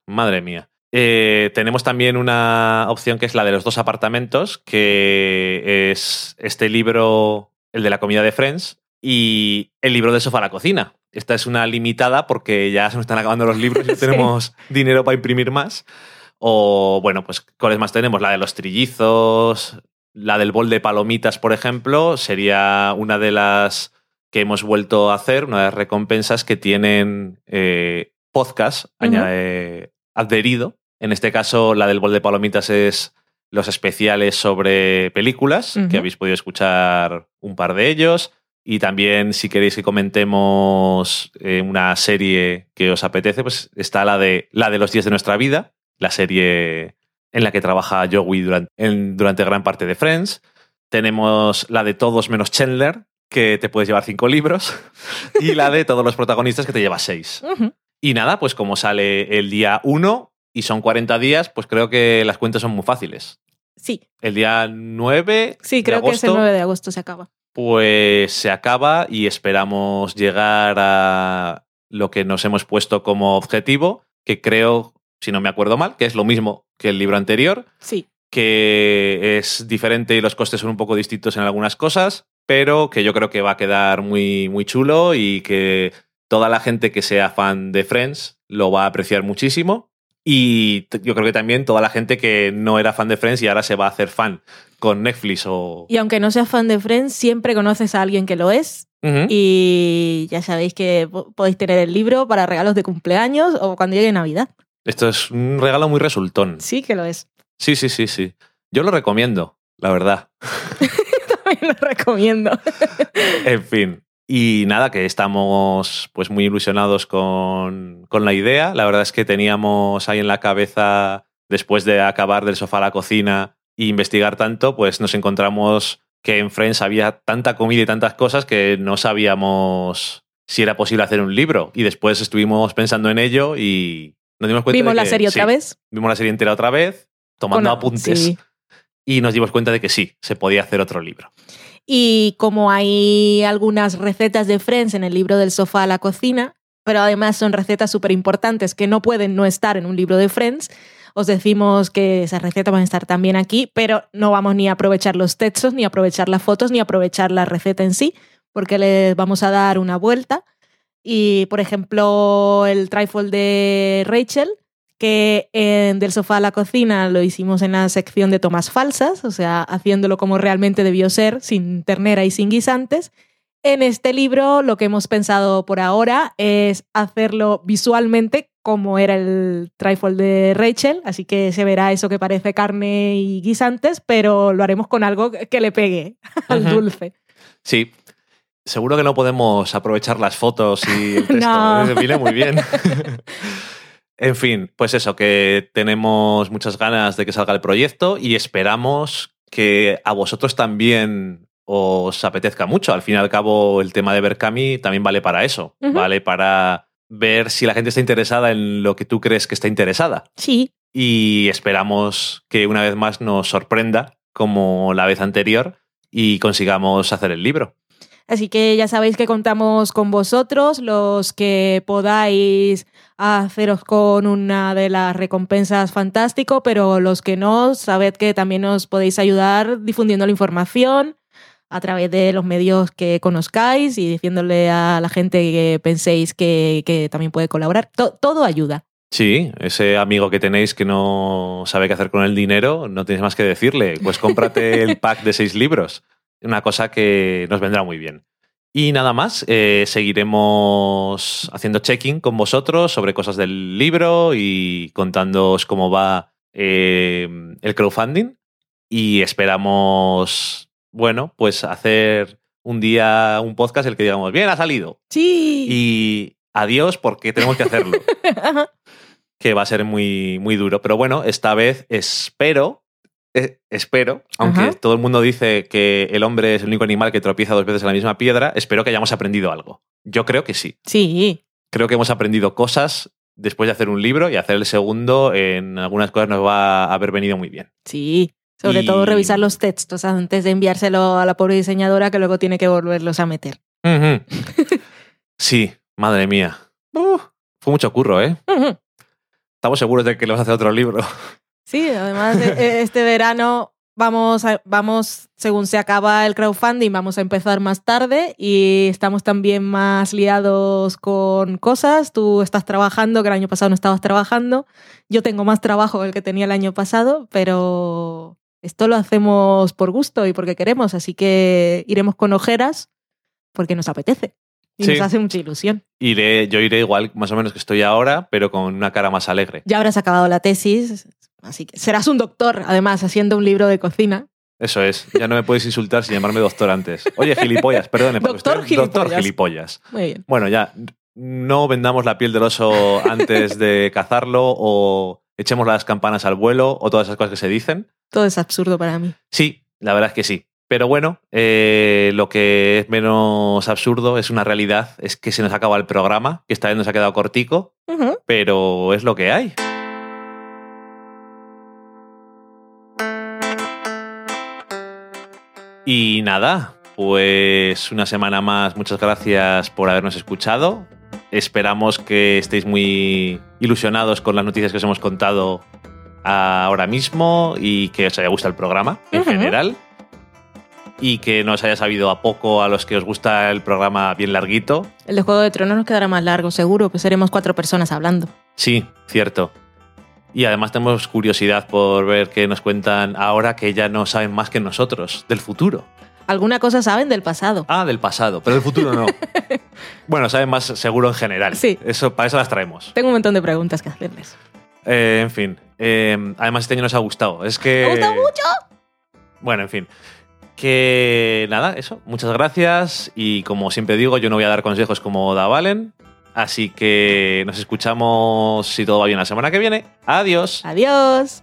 Madre mía. Eh, tenemos también una opción que es la de los dos apartamentos, que es este libro, el de la comida de Friends, y el libro de sofá a la cocina. Esta es una limitada porque ya se nos están acabando los libros y no Sí. tenemos dinero para imprimir más. O, bueno, pues, ¿cuáles más tenemos? La de los trillizos, la del bol de palomitas, por ejemplo, sería una de las que hemos vuelto a hacer, una de las recompensas que tienen eh, podcast Ujú. aña- eh, adherido. En este caso, la del bol de palomitas es los especiales sobre películas, que habéis podido escuchar un par de ellos. Y también, si queréis que comentemos eh, una serie que os apetece, pues está la de, la de los días de nuestra vida, la serie en la que trabaja Joey durante, en- durante gran parte de Friends. Tenemos la de todos menos Chandler, que te puedes llevar cinco libros. y la de todos los protagonistas, que te llevas seis. Y nada, pues como sale el día 1 y son 40 días, pues creo que las cuentas son muy fáciles. Sí, El día 9 sí, de creo que es el agosto, 9 de agosto se acaba. Pues se acaba y esperamos llegar a lo que nos hemos puesto como objetivo, que creo, si no me acuerdo mal, que es lo mismo que el libro anterior, Sí. que es diferente y los costes son un poco distintos en algunas cosas, pero que yo creo que va a quedar muy, muy chulo y que toda la gente que sea fan de Friends lo va a apreciar muchísimo. Y yo creo que también toda la gente que no era fan de Friends y ahora se va a hacer fan con Netflix o... Y aunque no seas fan de Friends, siempre conoces a alguien que lo es. Y ya sabéis que po- podéis tener el libro para regalos de cumpleaños o cuando llegue Navidad. Esto es un regalo muy resultón. Sí que lo es. Sí, sí, sí, sí. Yo lo recomiendo, la verdad. También lo recomiendo. En fin. Y nada, que estamos pues muy ilusionados con, con la idea. La verdad es que teníamos ahí en la cabeza, después de acabar del sofá a la cocina e investigar tanto, pues nos encontramos que en Friends había tanta comida y tantas cosas que no sabíamos si era posible hacer un libro. Y después estuvimos pensando en ello y nos dimos cuenta Vimos de la que serie sí, otra vez. Vimos la serie entera otra vez, tomando apuntes. sí. Y nos dimos cuenta de que sí, se podía hacer otro libro. Y como hay algunas recetas de Friends en el libro del sofá a la cocina, pero además son recetas súper importantes que no pueden no estar en un libro de Friends, os decimos que esas recetas van a estar también aquí, pero no vamos ni a aprovechar los textos, ni a aprovechar las fotos, ni a aprovechar la receta en sí, porque les vamos a dar una vuelta. Y, por ejemplo, el trifle de Rachel, que en Del sofá a la cocina lo hicimos en la sección de tomas falsas, o sea, haciéndolo como realmente debió ser, sin ternera y sin guisantes. En este libro lo que hemos pensado por ahora es hacerlo visualmente como era el trifle de Rachel, así que se verá eso que parece carne y guisantes, pero lo haremos con algo que le pegue al dulce. Sí. Seguro que no podemos aprovechar las fotos y el texto. No. Eh, Viene muy bien. en fin, pues eso, que tenemos muchas ganas de que salga el proyecto y esperamos que a vosotros también os apetezca mucho. Al fin y al cabo, el tema de Berkami también vale para eso. Vale para ver si la gente está interesada en lo que tú crees que está interesada. Sí, Y esperamos que una vez más nos sorprenda como la vez anterior y consigamos hacer el libro. Así que ya sabéis que contamos con vosotros, los que podáis haceros con una de las recompensas fantástico, pero los que no, sabed que también os podéis ayudar difundiendo la información a través de los medios que conozcáis y diciéndole a la gente que penséis que, que también puede colaborar. To- todo ayuda. Sí, ese amigo que tenéis que no sabe qué hacer con el dinero, no tienes más que decirle, pues cómprate el pack de seis libros. Una cosa que nos vendrá muy bien. Y nada más, eh, seguiremos haciendo checking con vosotros sobre cosas del libro y contándoos cómo va eh, el crowdfunding. Y esperamos, bueno, pues hacer un día un podcast en el que digamos, bien, ha salido. Sí. Y adiós porque tenemos que hacerlo que va a ser muy, muy duro. Pero bueno, esta vez espero, eh, espero, aunque Ajá. todo el mundo dice que el hombre es el único animal que tropieza dos veces en la misma piedra, espero que hayamos aprendido algo. Yo creo que sí. sí. Creo que hemos aprendido cosas después de hacer un libro y hacer el segundo en algunas cosas nos va a haber venido muy bien. Sí. Sobre Y- todo revisar los textos antes de enviárselo a la pobre diseñadora que luego tiene que volverlos a meter. Sí, madre mía. Uh, fue mucho curro, ¿eh? Estamos seguros de que le vas a hacer otro libro. Sí, además e- e- este verano vamos, a- vamos, según se acaba el crowdfunding, vamos a empezar más tarde y estamos también más liados con cosas. Tú estás trabajando, que el año pasado no estabas trabajando. Yo tengo más trabajo del que tenía el año pasado, pero esto lo hacemos por gusto y porque queremos, así que iremos con ojeras porque nos apetece y Sí. nos hace mucha ilusión. Iré, yo iré igual más o menos que estoy ahora, pero con una cara más alegre. Ya habrás acabado la tesis, así que serás un doctor, además, haciendo un libro de cocina. Eso es, ya no me puedes insultar sin llamarme doctor antes. Oye, gilipollas, perdone, porque Doctor es doctor gilipollas. gilipollas. Muy bien. Bueno, ya, no vendamos la piel del oso antes de cazarlo o echemos las campanas al vuelo o todas esas cosas que se dicen. Todo es absurdo para mí. Sí, la verdad es que sí. Pero bueno, eh, lo que es menos absurdo es una realidad, es que se nos acaba el programa, que esta vez nos ha quedado cortico, pero es lo que hay. Y nada, pues una semana más, muchas gracias por habernos escuchado. Esperamos que estéis muy ilusionados con las noticias que os hemos contado ahora mismo y que os haya gustado el programa en general. Y que no os haya sabido a poco a los que os gusta el programa bien larguito. El de Juego de Tronos nos quedará más largo, seguro, que seremos cuatro personas hablando. Sí, cierto. Y además tenemos curiosidad por ver qué nos cuentan ahora que ya no saben más que nosotros, del futuro. Alguna cosa saben del pasado. Ah, del pasado, pero del futuro no. bueno, saben más seguro en general. Sí. Eso, para eso las traemos. Tengo un montón de preguntas que hacerles. Eh, en fin. eh, además, este año nos ha gustado. Es que. ¡Me gusta mucho! Bueno, en fin. Que nada, eso. Muchas gracias. Y como siempre digo, yo no voy a dar consejos como da Valen. Así que nos escuchamos si todo va bien la semana que viene. Adiós. Adiós.